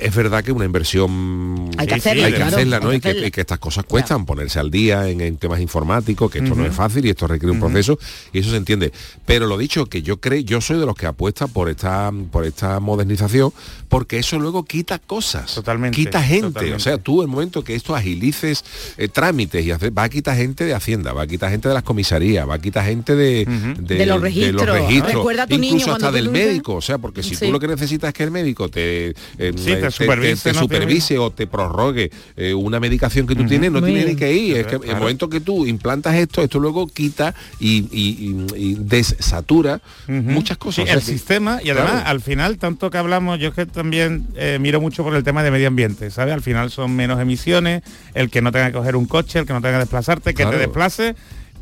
es verdad que una inversión Hay que hacerla, hay que claro, hacerla, ¿no? hay Y que que, hacerla. y que estas cosas cuestan, ponerse al día en, en temas informáticos, que esto no es fácil y esto requiere un proceso y eso se entiende. Pero lo dicho, que yo creo, yo soy de los que apuesta por esta, por esta modernización, porque eso luego quita cosas. Totalmente, Quita gente. totalmente. O sea, tú el momento que esto agilices eh, trámites y hace- va a quitar gente de Hacienda, va a quitar gente de las comisarías, va a quitar gente de, De los registros. Recuerda a tu niño incluso hasta cuando del médico, o sea, porque si Sí. tú lo que necesitas es que el médico te, eh, Sí, te supervise, te ¿no? supervise o te prorrogue eh, una medicación que tú tienes, no Muy tienes ni que ir. Es que Claro. el momento que tú implantas esto, esto luego quita y, y- y- y desatura muchas Sí, cosas. El que- sistema y además Claro. al final tanto que hablamos yo es que también eh, miro mucho por el tema de medio ambiente sabes al final son menos emisiones el que no tenga que coger un coche el que no tenga que desplazarte que Claro. te desplace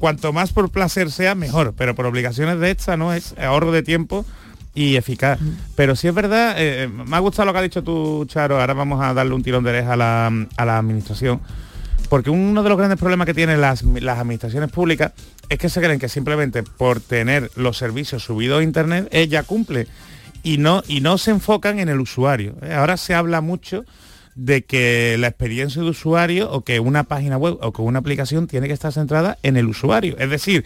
cuanto más por placer sea mejor. Pero por obligaciones de esta no es ahorro de tiempo y eficaz. Pero sí es verdad eh, me ha gustado lo que ha dicho tú Charo. Ahora vamos a darle un tirón de oreja a la, a la administración. Porque uno de los grandes problemas que tienen las, las administraciones públicas es que se creen que simplemente por tener los servicios subidos a internet ella cumple. Y no, y no se enfocan en el usuario. ¿eh? Ahora se habla mucho de que la experiencia de usuario o que una página web o que una aplicación tiene que estar centrada en el usuario. Es decir,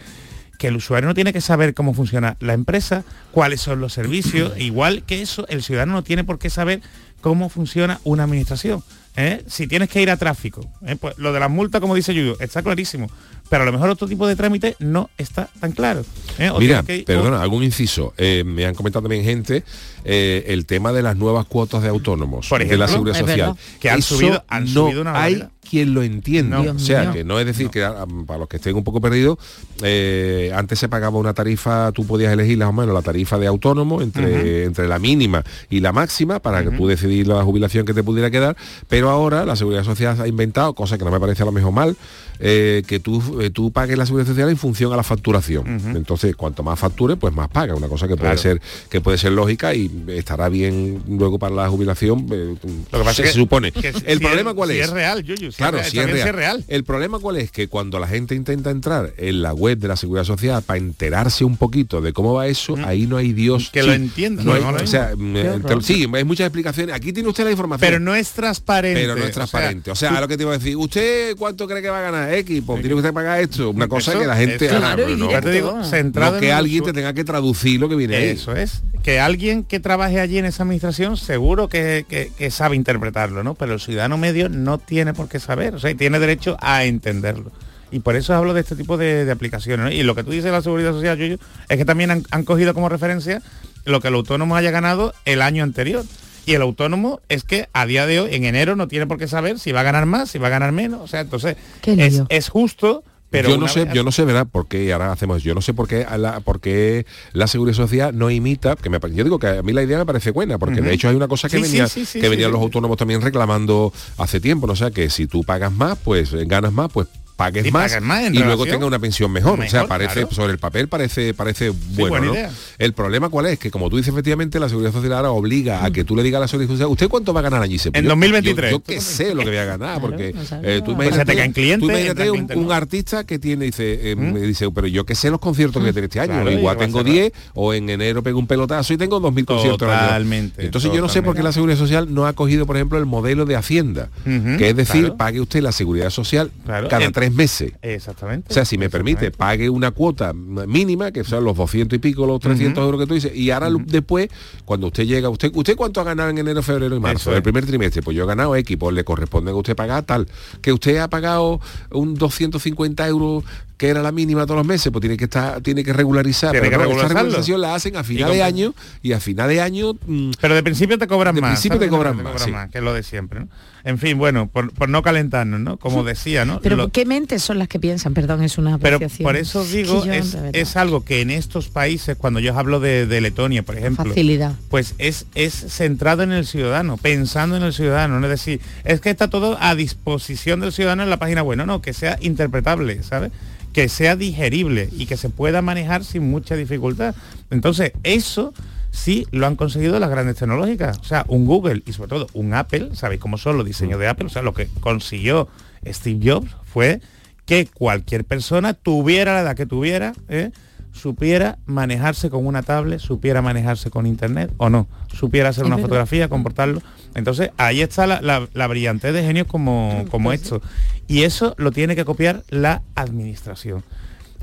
que el usuario no tiene que saber cómo funciona la empresa, cuáles son los servicios, igual que eso, el ciudadano no tiene por qué saber cómo funciona una administración. ¿Eh? Si tienes que ir a tráfico, ¿eh? pues lo de las multas, como dice Yuyo, está clarísimo, pero a lo mejor otro tipo de trámite no está tan claro. ¿eh? Mira, que perdona, algún inciso. Eh, me han comentado también gente eh, el tema de las nuevas cuotas de autónomos Por de la seguridad social. verdad. Que han Eso subido- han no subido una hay. Quien lo entienda. O sea, mío. que no es decir que ah, para los que estén un poco perdidos, eh, antes se pagaba una tarifa, tú podías elegir más o menos la tarifa de autónomo entre, entre la mínima y la máxima para que tú decidir la jubilación que te pudiera quedar, pero ahora la Seguridad Social ha inventado, cosa que no me parece a lo mejor mal, eh, que tú, eh, tú pagues la Seguridad Social en función a la facturación. Entonces, cuanto más facture, pues más paga, una cosa que puede Claro. ser que puede ser lógica y estará bien luego para la jubilación. eh, Lo que pasa se, es que- supone. que el si problema es- cuál si es? es real, Yuyu, claro, si es real. si es real. El problema cuál es que cuando la gente intenta entrar en la web de la Seguridad Social para enterarse un poquito de cómo va eso, ahí no hay Dios Que lo entienda, No hay- ¿no? o sea, mm, te- sí, hay muchas explicaciones. Aquí tiene usted la información. Pero no es transparente. Pero no es o sea, transparente. O sea, lo que te iba a decir, ¿usted cuánto cree que va a ganar X? Pues tiene que usted pagar esto. Una cosa Eso- que la gente eso- no, Ya te digo, centrado no en que alguien te tenga que traducir lo que viene ahí. Eso es. Que alguien que trabaje allí en esa administración seguro que, que- que sabe interpretarlo, ¿no? Pero el ciudadano medio no tiene por qué saber, o sea, y tiene derecho a entenderlo. Y por eso hablo de este tipo de, de aplicaciones. ¿no? Y lo que tú dices de la seguridad social, Yuyu, es que también han, han cogido como referencia lo que el autónomo haya ganado el año anterior. Y el autónomo es que a día de hoy, en enero, no tiene por qué saber si va a ganar más, si va a ganar menos. O sea, entonces es, es justo, pero yo no sé, vez- yo no sé, ¿verdad? por qué ahora hacemos, yo no sé por qué la, por qué la seguridad social no imita, que me, yo digo que a mí la idea me parece buena, porque de hecho hay una cosa que Sí, venía, sí, sí, que venían los autónomos también reclamando hace tiempo, ¿no? O sea que si tú pagas más, pues eh, ganas más, pues pagues Y más, pagues más en y luego tenga una pensión mejor. o sea, parece, claro. sobre el papel parece, parece bueno, buena ¿no? idea. El problema cuál es, que como tú dices efectivamente, la seguridad social ahora obliga a que tú le digas a la seguridad social, ¿usted cuánto va a ganar allí? Pues En yo- 2023. Yo, yo qué sé lo que voy a ganar, porque no sabes. eh, tú Pues se te caen clientes, tú imagínate un, artista que tiene, dice, eh, me dice, pero yo qué sé los conciertos que tiene este año. Claro, Igual tengo cerrar. 10 o en enero pego un pelotazo y tengo 2.000 conciertos. Totalmente, Entonces yo no sé por qué la Seguridad Social no ha cogido, por ejemplo, el modelo de Hacienda, que es decir, claro. pague usted la Seguridad Social Claro, cada en- tres meses. Exactamente. O sea, si me permite, pague una cuota mínima, que son los 200 y pico, los 300 euros que tú dices, y ahora después, cuando usted llega, usted ¿usted cuánto ha ganado en enero, febrero y marzo? Eso es. El primer trimestre, pues yo he ganado X, pues le corresponde a usted pagar tal. Que usted ha pagado un 250 euros que era la mínima todos los meses, pues tiene que estar, tiene que regularizar. Tiene Pero que no, esta regularizarlo. regularización la hacen a final de año y a final de año mm, Pero de principio te cobran De más. principio ¿sabes? te cobran más, sí. que es lo de siempre. ¿no? En fin, bueno, por, por no calentarnos, ¿no? Como decía, ¿no? Pero Lo- ¿qué mentes son las que piensan? Perdón, es una pero apreciación. por eso Es que digo, yo, es, de es algo que en estos países, cuando yo hablo de, de Letonia, por ejemplo, Facilidad. pues es, es centrado en el ciudadano, pensando en el ciudadano, no es decir, es que está todo a disposición del ciudadano en la página web, no, no, que sea interpretable, ¿sabes? Que sea digerible y que se pueda manejar sin mucha dificultad. Entonces, eso sí lo han conseguido las grandes tecnológicas. O sea, un Google y sobre todo un Apple, ¿sabéis cómo son los diseños de Apple? O sea, lo que consiguió Steve Jobs fue que cualquier persona tuviera la edad que tuviera, ¿eh? Supiera manejarse con una tablet, supiera manejarse con internet o no, supiera hacer Es una verdad. fotografía, comportarlo. Entonces ahí está la, la, la brillantez de genios como, como esto. Y eso lo tiene que copiar la administración.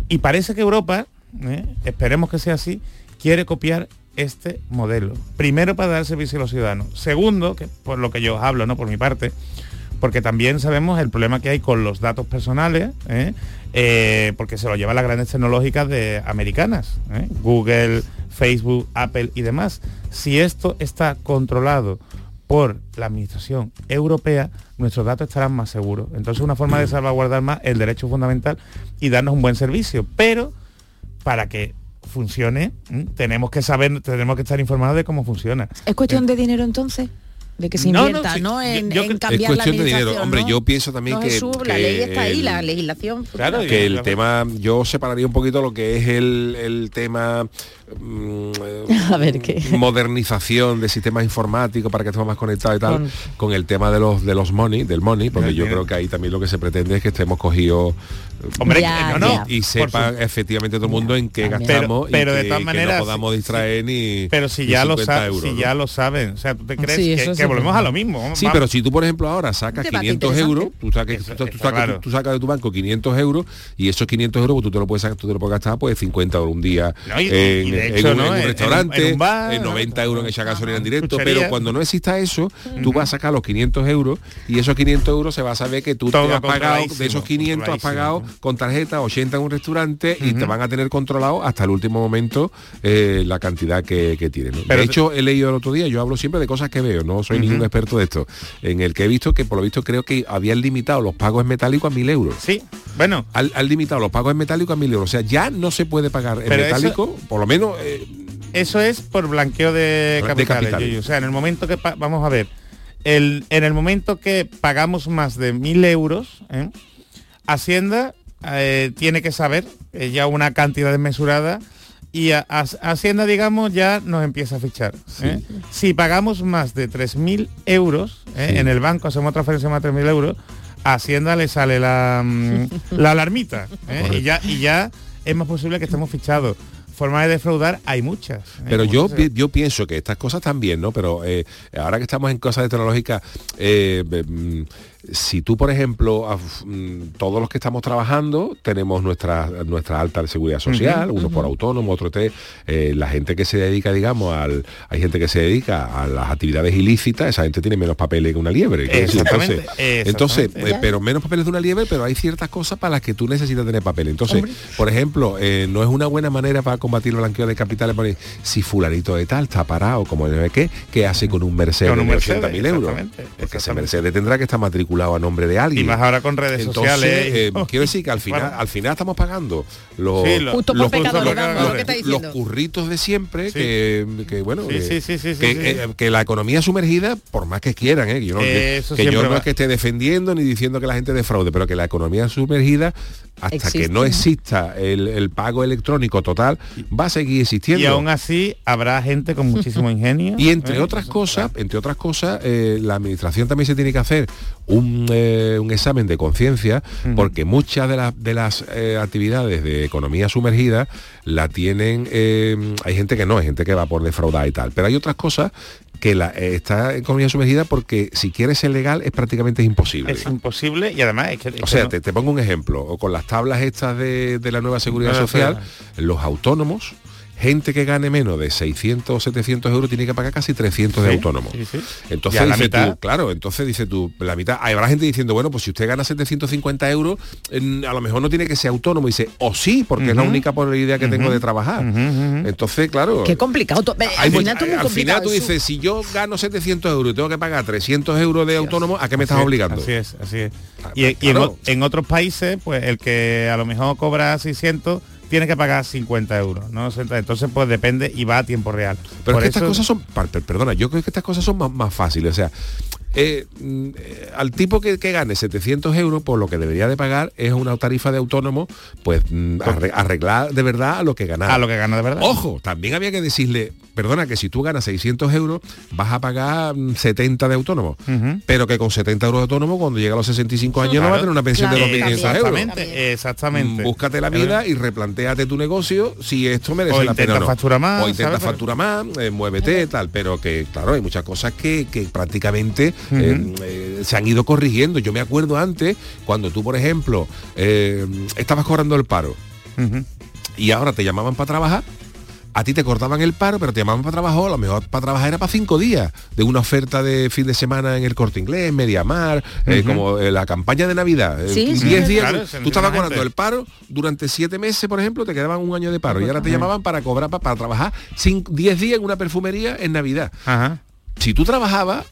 Y parece que Europa, ¿eh? esperemos que sea así, quiere copiar este modelo. Primero para dar servicio a los ciudadanos. Segundo, que por lo que yo os hablo, ¿no? Por mi parte, porque también sabemos el problema que hay con los datos personales, ¿eh? Eh, porque se lo llevan las grandes tecnológicas de americanas, ¿eh? Google, Facebook, Apple y demás. Si esto está controlado por la administración europea, nuestros datos estarán más seguros. Entonces una forma de salvaguardar más el derecho fundamental y darnos un buen servicio. Pero para que funcione, tenemos que saber, tenemos que estar informados de cómo funciona. ¿Es cuestión de dinero entonces? De que se No, no, invierta, sí, ¿no? yo- En, yo en creo- es cambiar la de dinero. Hombre, yo pienso también No, que, Jesús, la que ley está ahí, el- la legislación. futura. Claro, que el tema yo separaría un poquito lo que es el, el tema mm, A ver, ¿qué? modernización de sistemas informáticos para que estemos más conectados y tal Con- con, el tema de los de los money del money porque yo creo que ahí también lo que se pretende es que estemos cogidos Hombre, Ya, que no, no, ya. y sepa su- efectivamente todo el mundo en qué También. gastamos Pero- pero y de que, todas que maneras, no podamos sí, distraer ni Pero si ya lo, 50 sa- euros, si ¿no? ya lo saben, o sea, ¿tú te crees Sí, que, volvemos a lo mismo? Sí, Vamos. pero si tú, por ejemplo, ahora sacas Un debate 500 interesante. euros, tú, saques, Eso tú, tú está sacas, claro. tú sacas de tu banco 500 euros y esos 500 euros pues, tú te lo puedes sacar, tú te lo puedes gastar pues 50 euros un día No, y- en, y de en hecho, un, ¿no? en un En- en- restaurante, en un bar, en 90 euros en echar gasolina en directo, pero cuando no exista eso, tú vas a sacar los 500 euros y esos 500 euros se va a saber que tú te has pagado, de esos 500 has pagado con tarjeta, 80 en un restaurante y te van a tener controlado hasta el último momento eh, la cantidad que, que tienen. ¿no? Pero de hecho, he leído el otro día, yo hablo siempre de cosas que veo, no soy ningún experto de esto, en el que he visto que por lo visto creo que habían limitado los pagos en metálico a mil euros. Sí, bueno. Han, han limitado los pagos en metálico a mil euros. O sea, ya no se puede pagar en Pero eso- metálico, por lo menos... eh, Eso es por blanqueo de De capitales. O sea, en el momento que vamos a ver, el, en el momento que pagamos más de mil euros, ¿eh? Hacienda eh, tiene que saber eh, ya una cantidad desmesurada y a- a- Hacienda, digamos, ya nos empieza a fichar. ¿eh? Si pagamos más de 3.000 euros. Sí. en el banco, hacemos transferencia más de 3.000 euros, a Hacienda le sale la, mm, la alarmita y, ya, y ya es más posible que estemos fichados. Formas de defraudar hay muchas. Pero yo, yo pienso que estas cosas también, ¿no? Pero eh, ahora que estamos en cosas de tecnológica, eh, si tú, por ejemplo, mm, todos los que estamos trabajando tenemos nuestra, nuestra alta de seguridad social, uno por autónomo, otro te, eh, la gente que se dedica, digamos, al, hay gente que se dedica a las actividades ilícitas, esa gente tiene menos papeles que una liebre. Exactamente, Entonces, entonces eh, pero menos papeles de una liebre, pero hay ciertas cosas para las que tú necesitas tener papel. Entonces, por ejemplo, eh, no es una buena manera para combatir el blanqueo de capitales poner si fulanito de tal está parado, como sé qué, ¿qué hace con un Mercedes Con un de Mercedes, 80.000 euros? Porque ese. Mercedes tendrá que estar matriculado a nombre de alguien. Y más ahora con redes Entonces, sociales. eh, quiero decir que al final, Bueno. al final estamos pagando los, Sí, lo- Justo por los, curritos de siempre, Sí. que, que, bueno, Sí, que, sí, sí, sí, sí, que, sí. eh, que la economía sumergida, por más que quieran, eh, que yo no, que- Eso que yo siempre no va. es que esté defendiendo ni diciendo que la gente defraude, pero que la economía sumergida, hasta Existe. que no exista el, el pago electrónico total, va a seguir existiendo. Y aún así habrá gente con muchísimo ingenio. Y entre ¿eh? otras cosas, entre otras cosas, eh, la administración también se tiene que hacer un, eh, un examen de conciencia, porque muchas de, las de las eh, actividades de economía sumergida la tienen, eh, hay gente que no, hay gente que va por defraudar y tal, pero hay otras cosas que la, está economía sumergida porque si quieres ser legal es prácticamente imposible. Es imposible y además es que... es O que sea, no- te, te pongo un ejemplo, o con las tablas estas de, de la nueva seguridad social, los autónomos, gente que gane menos de 600 o 700 euros tiene que pagar casi 300 de Sí, autónomo. sí, sí. Entonces Ya la mitad. tú, claro, entonces dice tú, la mitad, habrá gente diciendo, bueno, pues si usted gana 750 euros, a lo mejor no tiene que ser autónomo. Y dice, o sí, porque es la única idea que tengo de trabajar. Entonces, claro. Qué complicado. eh, hay Al final, todo muy al final complicado, tú dices, si yo gano 700 euros y tengo que pagar 300 euros de autónomo, ¿a qué me estás es, obligando? Así es, así es. Ah, Y, y en, en otros países, pues el que a lo mejor cobra 600 tiene que pagar 50 euros, ¿no? Entonces, pues depende y va a tiempo real. Pero Por es que estas eso- cosas son, perdona, yo creo que estas cosas son más, más fáciles. O sea, eh, mm, eh, al tipo que, que gane 700 euros, por lo que debería de pagar es una tarifa de autónomo, pues mm, arre- arreglar de verdad a lo que ganar. A lo que gana de verdad. Ojo, también había que decirle, perdona, que si tú ganas 600 euros, vas a pagar mm, 70 de autónomo. Pero que con 70 euros de autónomo, cuando llega a los 65 años, no va a Claro. tener una pensión Claro, de 2.500 euros. Exactamente, exactamente. Mm, Búscate la vida y replantéate tu negocio si esto merece O la pena intenta o no. facturar más, O intenta ¿sabes? facturar más, eh, muévete, tal, pero que claro, hay muchas cosas que, que prácticamente eh, eh, se han ido corrigiendo. Yo me acuerdo antes, cuando tú, por ejemplo, eh, estabas cobrando el paro y ahora te llamaban para trabajar, a ti te cortaban el paro, pero te llamaban para trabajar, a lo mejor para trabajar era para cinco días, de una oferta de fin de semana en el corte inglés, Mediamar, eh, como eh, la campaña de Navidad. eh, Sí, sí. 10 días, Claro, tú- estabas cobrando el paro durante siete meses, por ejemplo, te quedaban un año de paro y ahora te llamaban para cobrar, pa- para, trabajar 10 días en una perfumería en Navidad. Ajá. Si tú trabajabas,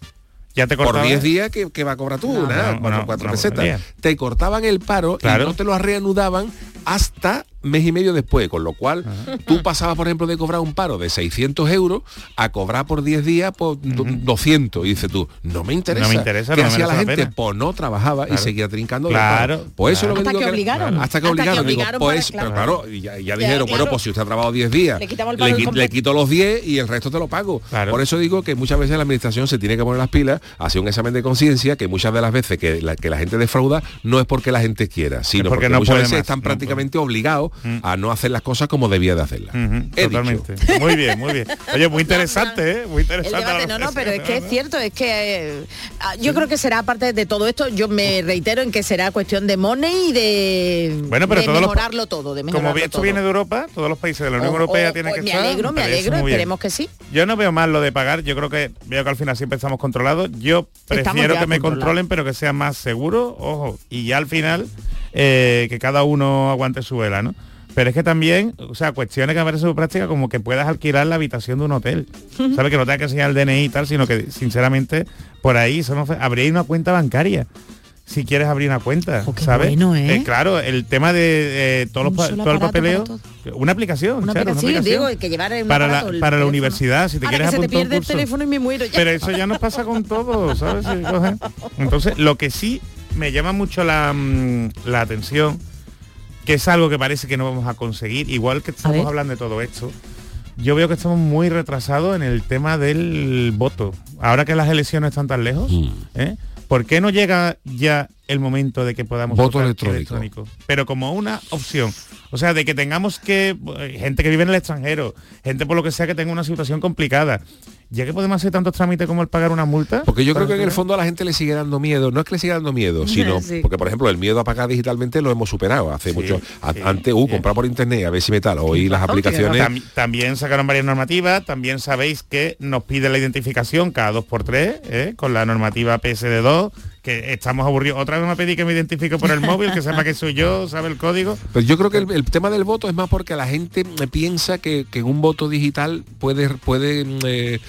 Ya te por cortaba. 10 días que, que va a cobrar tú, No, nada, no, cuatro, no, cuatro pesetas. Te cortaban el paro Claro. y no te lo reanudaban hasta mes y medio después, con lo cual tú pasabas, por ejemplo, de cobrar un paro de 600 euros a cobrar por 10 días por do- 200. Y dices tú, no me interesa. No me interesa, ¿Qué no me hacía la gente? pena. Pues no trabajaba y Claro. seguía trincando Claro, paro. Pues eso es lo que Hasta digo que obligaron. Hasta que Hasta que obligaron. Digo, obligaron pues, para- pero claro. claro, ya, ya Ya, dijeron, bueno, claro. pues si usted ha trabajado 10 días, Le qui- quito los 10 y el resto te lo pago. Claro. Por eso digo que muchas veces la administración se tiene que poner las pilas, hacer un examen de conciencia, que muchas de las veces que la, que la gente defrauda no es porque la gente quiera, sino porque porque, no muchas veces más, están prácticamente obligados a no hacer las cosas como debía de hacerlas. Dicho. totalmente. Muy bien, muy bien. Oye, muy interesante, ¿eh? Muy El interesante. debate, no, no, pero es que es cierto, es que eh, ah, yo creo que será parte de todo esto, yo me reitero en que será cuestión de money y de, Bueno, pero de todos los- mejorarlo todo, de mejorarlo Como esto todo. viene de Europa, todos los países de la Unión O- Europea o- tienen o que me estar. alegro, me alegro, muy bien. esperemos que sí. Yo no veo mal lo de pagar, yo creo que veo que al final siempre estamos controlados. Yo prefiero que me controlen, pero que sea más seguro, ojo, y ya al final eh, que cada uno aguante su vela, ¿no? Pero es que también, o sea, cuestiones que me parecen muy prácticas como que puedas alquilar la habitación de un hotel. ¿Sabes? Que no tengas que enseñar el DNI y tal, sino que sinceramente por ahí eso no, habría una cuenta bancaria si quieres abrir una cuenta, ¿sabes? bueno, ¿eh? claro, el tema de eh, todos los pa- todo el papeleo, una aplicación, Una Charo, aplicación, digo, hay que llevar un para aparato, la, para la universidad, si te Ahora quieres que se te pierde el curso. teléfono y me muero ya. Pero eso ya nos pasa con todo, ¿sabes? Entonces, lo que sí me llama mucho la, mm, la atención, que es algo que parece que no vamos a conseguir, igual que estamos hablando de todo esto, yo veo que estamos muy retrasados en el tema del voto. Ahora que las elecciones están tan lejos, Mm. ¿eh? ¿por qué no llega ya el momento de que podamos Voto votar electrónico. Pero como una opción. O sea, de que tengamos que, eh, gente que vive en el extranjero, gente por lo que sea que tenga una situación complicada, ya que podemos hacer tantos trámites como el pagar una multa. Porque yo creo que en el fondo a la gente le sigue dando miedo, no es que le siga dando miedo, sino Sí. porque por ejemplo el miedo a pagar digitalmente lo hemos superado hace Sí, mucho. sí, antes, uh, comprar por internet, a ver si me tal, oí las aplicaciones. Tam- también sacaron varias normativas, también sabéis que nos pide la identificación cada dos por tres, ¿eh? con la normativa PSD2, que estamos aburridos. Otra vez me pedí que me identifique por el móvil, que sepa que soy yo, sabe el código. Pero yo creo que el, el tema del voto es más porque la gente piensa que, que un voto digital puede, puede, mm, eh,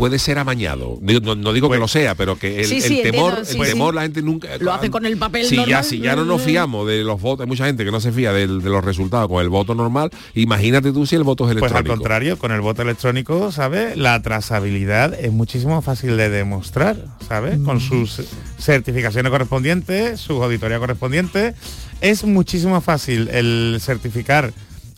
puede ser amañado. No, no digo que Pues- lo sea, pero que el, Sí, el sí, temor, entiendo, sí, el sí. temor la gente nunca. Lo hacen con el papel si Ya, si ya no nos fiamos de los votos, hay mucha gente que no se fía del- de los resultados con el voto normal, imagínate tú si el voto es Pues al electrónico. contrario, con el voto electrónico, ¿sabes? La trazabilidad es muchísimo más fácil de demostrar, ¿sabes? Con sus certificaciones correspondientes, sus auditorías correspondientes. Es muchísimo fácil el certificar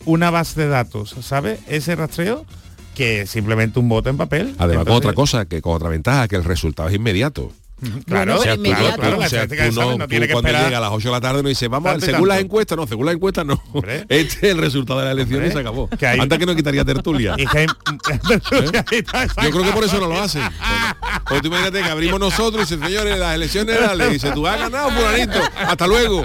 una base de datos, ¿sabes? Ese rastreo que simplemente un voto en papel. Además, con otra cosa, que con otra ventaja, que el resultado es inmediato. Claro, O sea, tú, claro, la o sea, tú no, no tú tiene que cuando esperar llega a las 8 de la tarde no dice, vamos, tanto según las encuestas, no, según las encuestas no. Hombre. Este es el resultado de la elección y se acabó. que hay- Antes que no quitaría tertulia. Y que- Yo creo que por eso no lo hacen. Porque, tú imagínate que abrimos nosotros y dice, señores, las elecciones le dice, tú has ganado, fulanito, hasta luego.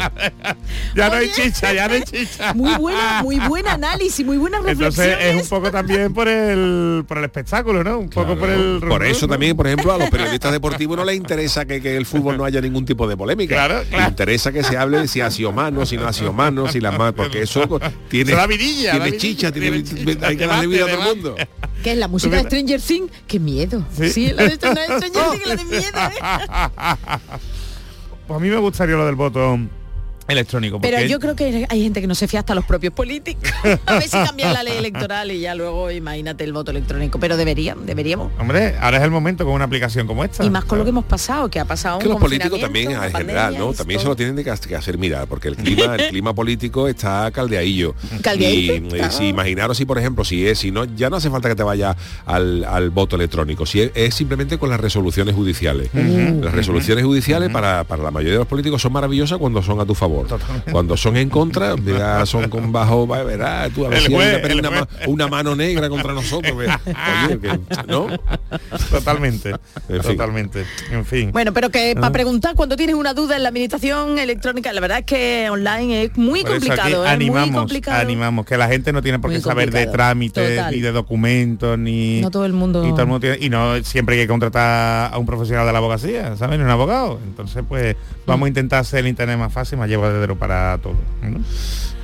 ya no hay chicha, ya no hay chicha. Muy buena, muy buen análisis, muy buenas Entonces reflexiones. es un poco también por el por el espectáculo, ¿no? Un poco por el Por eso ¿no? también, por ejemplo, a los periodistas deportivos no les interesa que, que el fútbol no haya ningún tipo de polémica. Claro, Les interesa que se hable de si ha sido mano, si no ha sido mano, si la mano, porque eso tiene, vidilla, da tiene vidilla, chicha, tiene, tiene chicha, hay que darle vida a todo el mundo. Que es la música de Stranger Things. Qué miedo. Sí. Sí, la de Stranger Things, la de miedo. ¿eh? Pues a mí me gustaría lo del voto electrónico. Pero yo creo que hay gente que no se fía hasta los propios políticos. A ver si cambian la ley electoral y ya luego imagínate el voto electrónico. Pero deberían, deberíamos. Hombre, ahora es el momento con una aplicación como esta. Y más con lo que hemos pasado, que ha pasado que un los políticos también en general no esto. también se lo tienen de que hacer mirar porque el clima el clima político está caldeadillo Caldeadillo, y claro. si imaginaros si por ejemplo si es si no ya no hace falta que te vaya al, al voto electrónico si es, es simplemente con las resoluciones judiciales las resoluciones judiciales para, para la mayoría de los políticos son maravillosas cuando son a tu favor cuando son en contra ya son con bajo va, verás tú a ver si hay una, mano negra contra nosotros. Oye, que- no Totalmente. En fin. totalmente. En fin. Bueno, pero que Ah. para preguntar cuando tienes una duda en la administración electrónica, la verdad es que online es muy Por complicado, es muy animamos, complicado. animamos que la gente no tiene por qué saber de trámites Total. ni de documentos ni No todo el mundo- y todo el mundo tiene- y no siempre hay que contratar a un profesional de la abogacía, ¿saben? Un abogado. Entonces, pues vamos a intentar hacer el internet más fácil, más para todos. ¿no?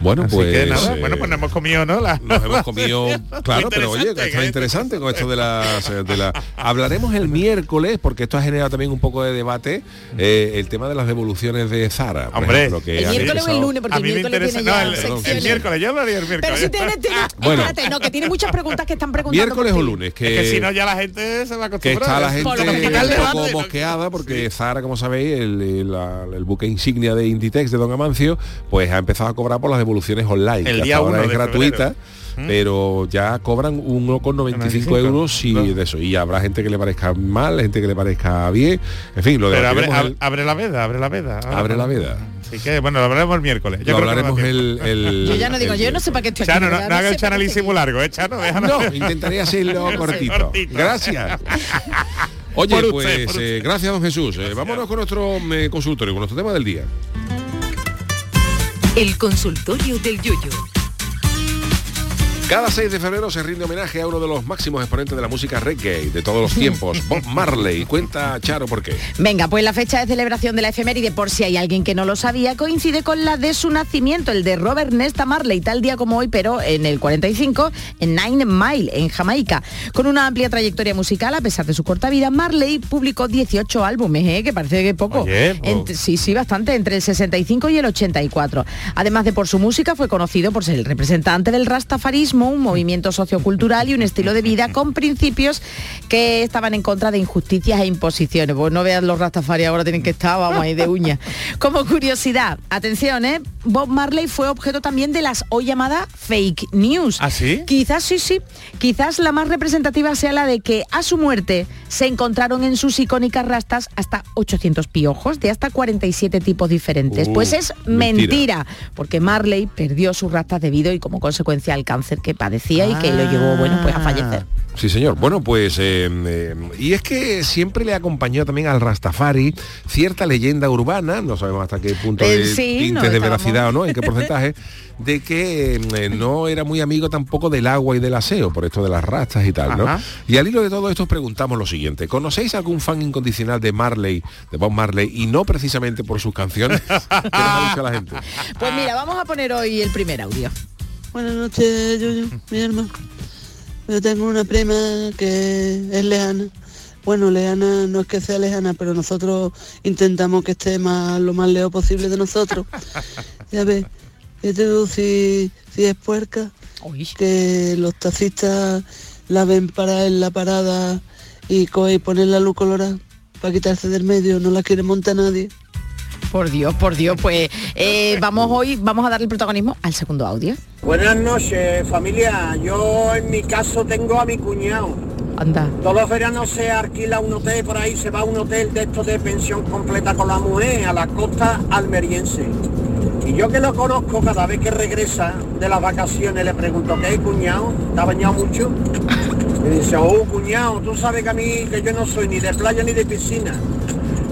bueno Así pues que nada, eh, bueno, pues nos hemos comido, ¿no? La- nos hemos comido claro pero oye interesante, está que- interesante con esto de las de la hablaremos el miércoles porque esto ha generado también un poco de debate eh, el tema de las devoluciones de Zara por Hombre. ejemplo, que El miércoles o el lunes, porque a el mí me miércoles interesa tiene no, ya el, el miércoles, yo hablaría el miércoles. Pero si tienes, tienes- Bueno. espérate, no, que tiene muchas preguntas que están preguntando. miércoles o lunes Es que si no que ya la gente se va a que está la gente que un poco mosqueada porque Zara, como sabéis, el, el- la- el buque insignia de Inditex de Don Amancio, pues ha empezado a cobrar por las devoluciones online. El que día hasta ahora uno es de gratuita. febrero. Pero ya cobran 1,95 95, euros y ¿no? de eso. Y habrá gente que le parezca mal, gente que le parezca bien. En fin, lo Pero abre, el- la veda, abre la veda. Abre la veda. Así que bueno, lo hablaremos el miércoles. Yo lo hablaremos no el, el- Yo ya no digo, yo no sé para qué estoy. Chano, de no, no haga el análisis muy largo, ¿eh, Chano? Déjanos. No, intentaré hacerlo cortito. Cortito. Gracias. Oye, usted, pues eh, gracias, don Jesús. Eh, vámonos con nuestro eh, consultorio, con nuestro tema del día. El consultorio del Yuyo. Cada 6 de febrero se rinde homenaje a uno de los máximos exponentes de la música reggae de todos los tiempos, Bob Marley. Cuenta, Charo, ¿por qué? Venga, pues la fecha de celebración de la efeméride, por si hay alguien que no lo sabía, coincide con la de su nacimiento, el de Robert Nesta Marley, tal día como hoy, pero en el 45, en Nine Mile, en Jamaica. Con una amplia trayectoria musical, a pesar de su corta vida, Marley publicó 18 álbumes, ¿eh? que parece que poco. Oye, pues. Sí, sí, bastante, entre el 65 y el 84. Además de por su música, fue conocido por ser el representante del rastafarismo, un movimiento sociocultural y un estilo de vida con principios que estaban en contra de injusticias e imposiciones. Pues no vean los rastafari ahora tienen que estar, vamos ahí de uña. Como curiosidad, atención, ¿eh? Bob Marley fue objeto también de las hoy llamadas fake news. ¿Ah, sí? Quizás sí, sí. Quizás la más representativa sea la de que a su muerte se encontraron en sus icónicas rastas hasta 800 piojos de hasta 47 tipos diferentes. Uh, pues es mentira. mentira. porque Marley perdió sus rastas debido y como consecuencia al cáncer que padecía y que lo llevó, bueno, pues a fallecer. Sí, señor. Bueno, pues, eh, eh, y es que siempre le acompañó también al Rastafari cierta leyenda urbana, no sabemos hasta qué punto Eh, de sí, no, de veracidad o no, en qué porcentaje, de que no era muy amigo tampoco del agua y del aseo, por esto de las rastas y tal, ¿no? Y al hilo de todo esto os preguntamos lo siguiente, ¿conocéis algún fan incondicional de Marley, de Bob Marley, y no precisamente por sus canciones? ¿Qué nos ha dicho la gente? Pues mira, vamos a poner hoy el primer audio. Buenas noches, Yuyu, mi hermano. Yo tengo una prima que es lejana. Bueno, lejana no es que sea lejana, pero nosotros intentamos que esté más, lo más lejos posible de nosotros. Ya ves, yo te digo si, si es puerca, que los taxistas la ven para en la parada y y ponen la luz colorada para quitarse del medio, no la quiere montar nadie. Por Dios, por Dios, pues eh, vamos hoy, vamos a darle el protagonismo al segundo audio. Buenas noches, familia. Yo en mi caso tengo a mi cuñado. Anda. Todos los veranos se alquila un hotel por ahí, se va a un hotel de estos de pensión completa con la mujer a la costa almeriense. Y yo que lo conozco, cada vez que regresa de las vacaciones le pregunto, ¿qué cuñado? ¿Te ha bañado mucho? Y dice, oh cuñado, tú sabes que a mí, que yo no soy ni de playa ni de piscina.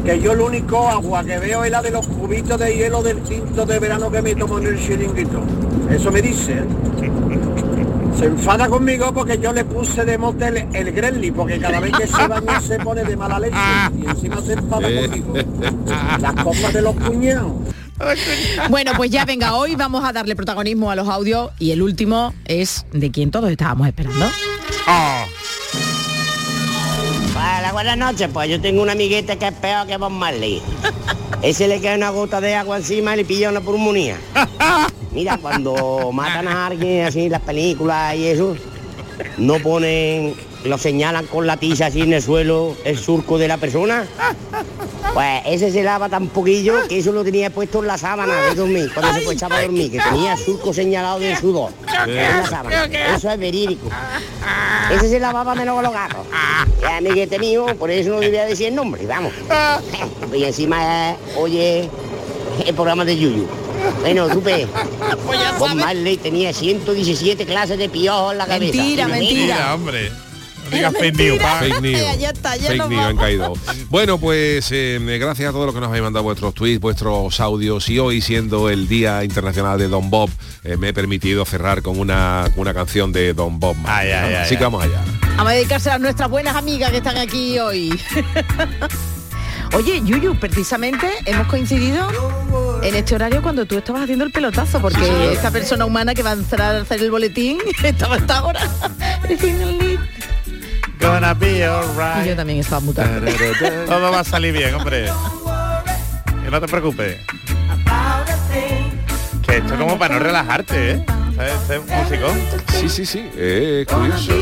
Que yo lo único agua que veo es la de los cubitos de hielo del tinto de verano que me tomo en el chiringuito. Eso me dice. ¿eh? Se enfada conmigo porque yo le puse de motel el Gremlin, porque cada vez que se baña se pone de mala leche y encima se enfada conmigo. Las cosas de los cuñados. Bueno, pues ya venga, hoy vamos a darle protagonismo a los audios y el último es de quien todos estábamos esperando. Hola, buenas noches. Pues yo tengo un amiguete que es peor que Bob Marley. Ese le cae una gota de agua encima y le pilla una pulmonía. Mira, cuando matan a alguien así en las películas y eso, no ponen, lo señalan con la tiza así en el suelo, el surco de la persona. Pues ese se lava tan poquillo que eso lo tenía puesto en la sábana de dormir, cuando se fue echaba a dormir, que tenía surco señalado de sudor en la sábana. Eso es verídico. Ese se lavaba menos con los gatos. Y amiguete mío, por eso no debía decir el nombre, vamos. Y encima, eh, oye, el programa de Yuyu. Bueno, supe. Bob Marley tenía 117 clases de piojos en la cabeza. Mentira, mentira. hombre. Digas fake news, pa. Fake news. Ya está, ya Fake nos news han caído. Bueno, pues eh, gracias a todos los que nos habéis mandado vuestros tweets, vuestros audios y hoy siendo el Día Internacional de Don Bob, eh, me he permitido cerrar con una, con una canción de Don Bob. Ay, ay, ¿no? ay, Así que vamos allá. Vamos a dedicarse a nuestras buenas amigas que están aquí hoy. Oye, Yuyu, precisamente hemos coincidido en este horario cuando tú estabas haciendo el pelotazo, porque esta persona humana que va a entrar a hacer el boletín estaba hasta ahora. Gonna be yo también estaba mutando. Todo va a salir bien, hombre. Que no te preocupes. Que esto es como para no relajarte, ¿eh? Este músico. Sí, sí, sí, eh, es curioso.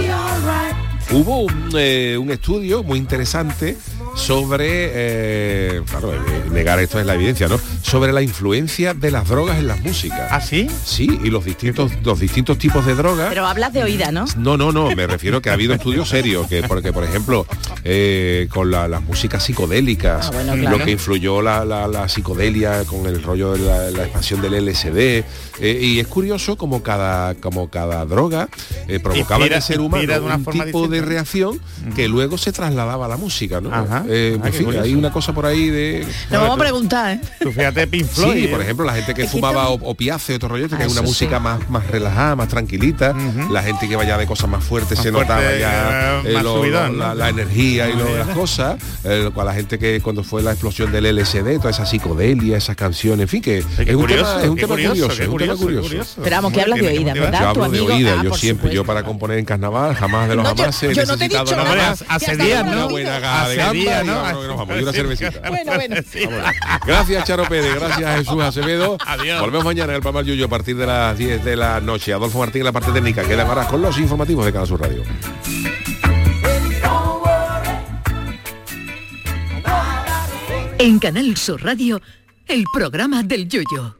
Hubo un, eh, un estudio muy interesante sobre, eh, claro, eh, negar esto es la evidencia, ¿no? Sobre la influencia de las drogas en las músicas. ¿Ah, sí? Sí, y los distintos, los distintos tipos de drogas. Pero hablas de oída, ¿no? No, no, no, me refiero que ha habido estudios serios, que porque por ejemplo, eh, con la- las músicas psicodélicas, Ah, bueno, claro. lo que influyó la, la- la psicodelia con el rollo de la, la expansión del LSD, eh, y es curioso como cada, como cada droga eh, provocaba en Inspira- el ser humano inspira de una un forma tipo de reacción que luego se trasladaba a la música, ¿no? Ajá. Ah, Eh, ah, curioso. hay una cosa por ahí de... Nos vamos a preguntar, ¿eh? Tú fíjate Pink Floyd. Sí, ¿eh? por ejemplo, la gente que fumaba opiáceo, otro rollo, que Ah, es una eso música sí. más, más relajada, más tranquilita, la gente que vaya de cosas más fuertes Más se fuerte, notaba ya eh, lo- lo- la, ¿no? la energía y lo- las cosas, eh, con la gente que cuando fue la explosión del LSD, toda esa psicodelia, esas canciones, en fin, que es un tema, curioso. Pero vamos, que hablas de bien. ¿verdad? Yo Tu hablo de oída, Ah, yo siempre, yo para componer en carnaval, jamás de los jamás he yo no te he necesitado dicho nada más Hace días, ¿no? una Hace días, y ¿no? vámonos, que nos vamos, y una cervecita. Bueno, bueno. Gracias Charo Pérez, gracias Jesús Acevedo. Adiós. Volvemos mañana en el programa Yuyo a partir de las 10 de la noche. Adolfo Martín en la parte técnica. Quedan ahora con los informativos de Canal Sur Radio. En Canal Sur Radio, el programa del Yoyo.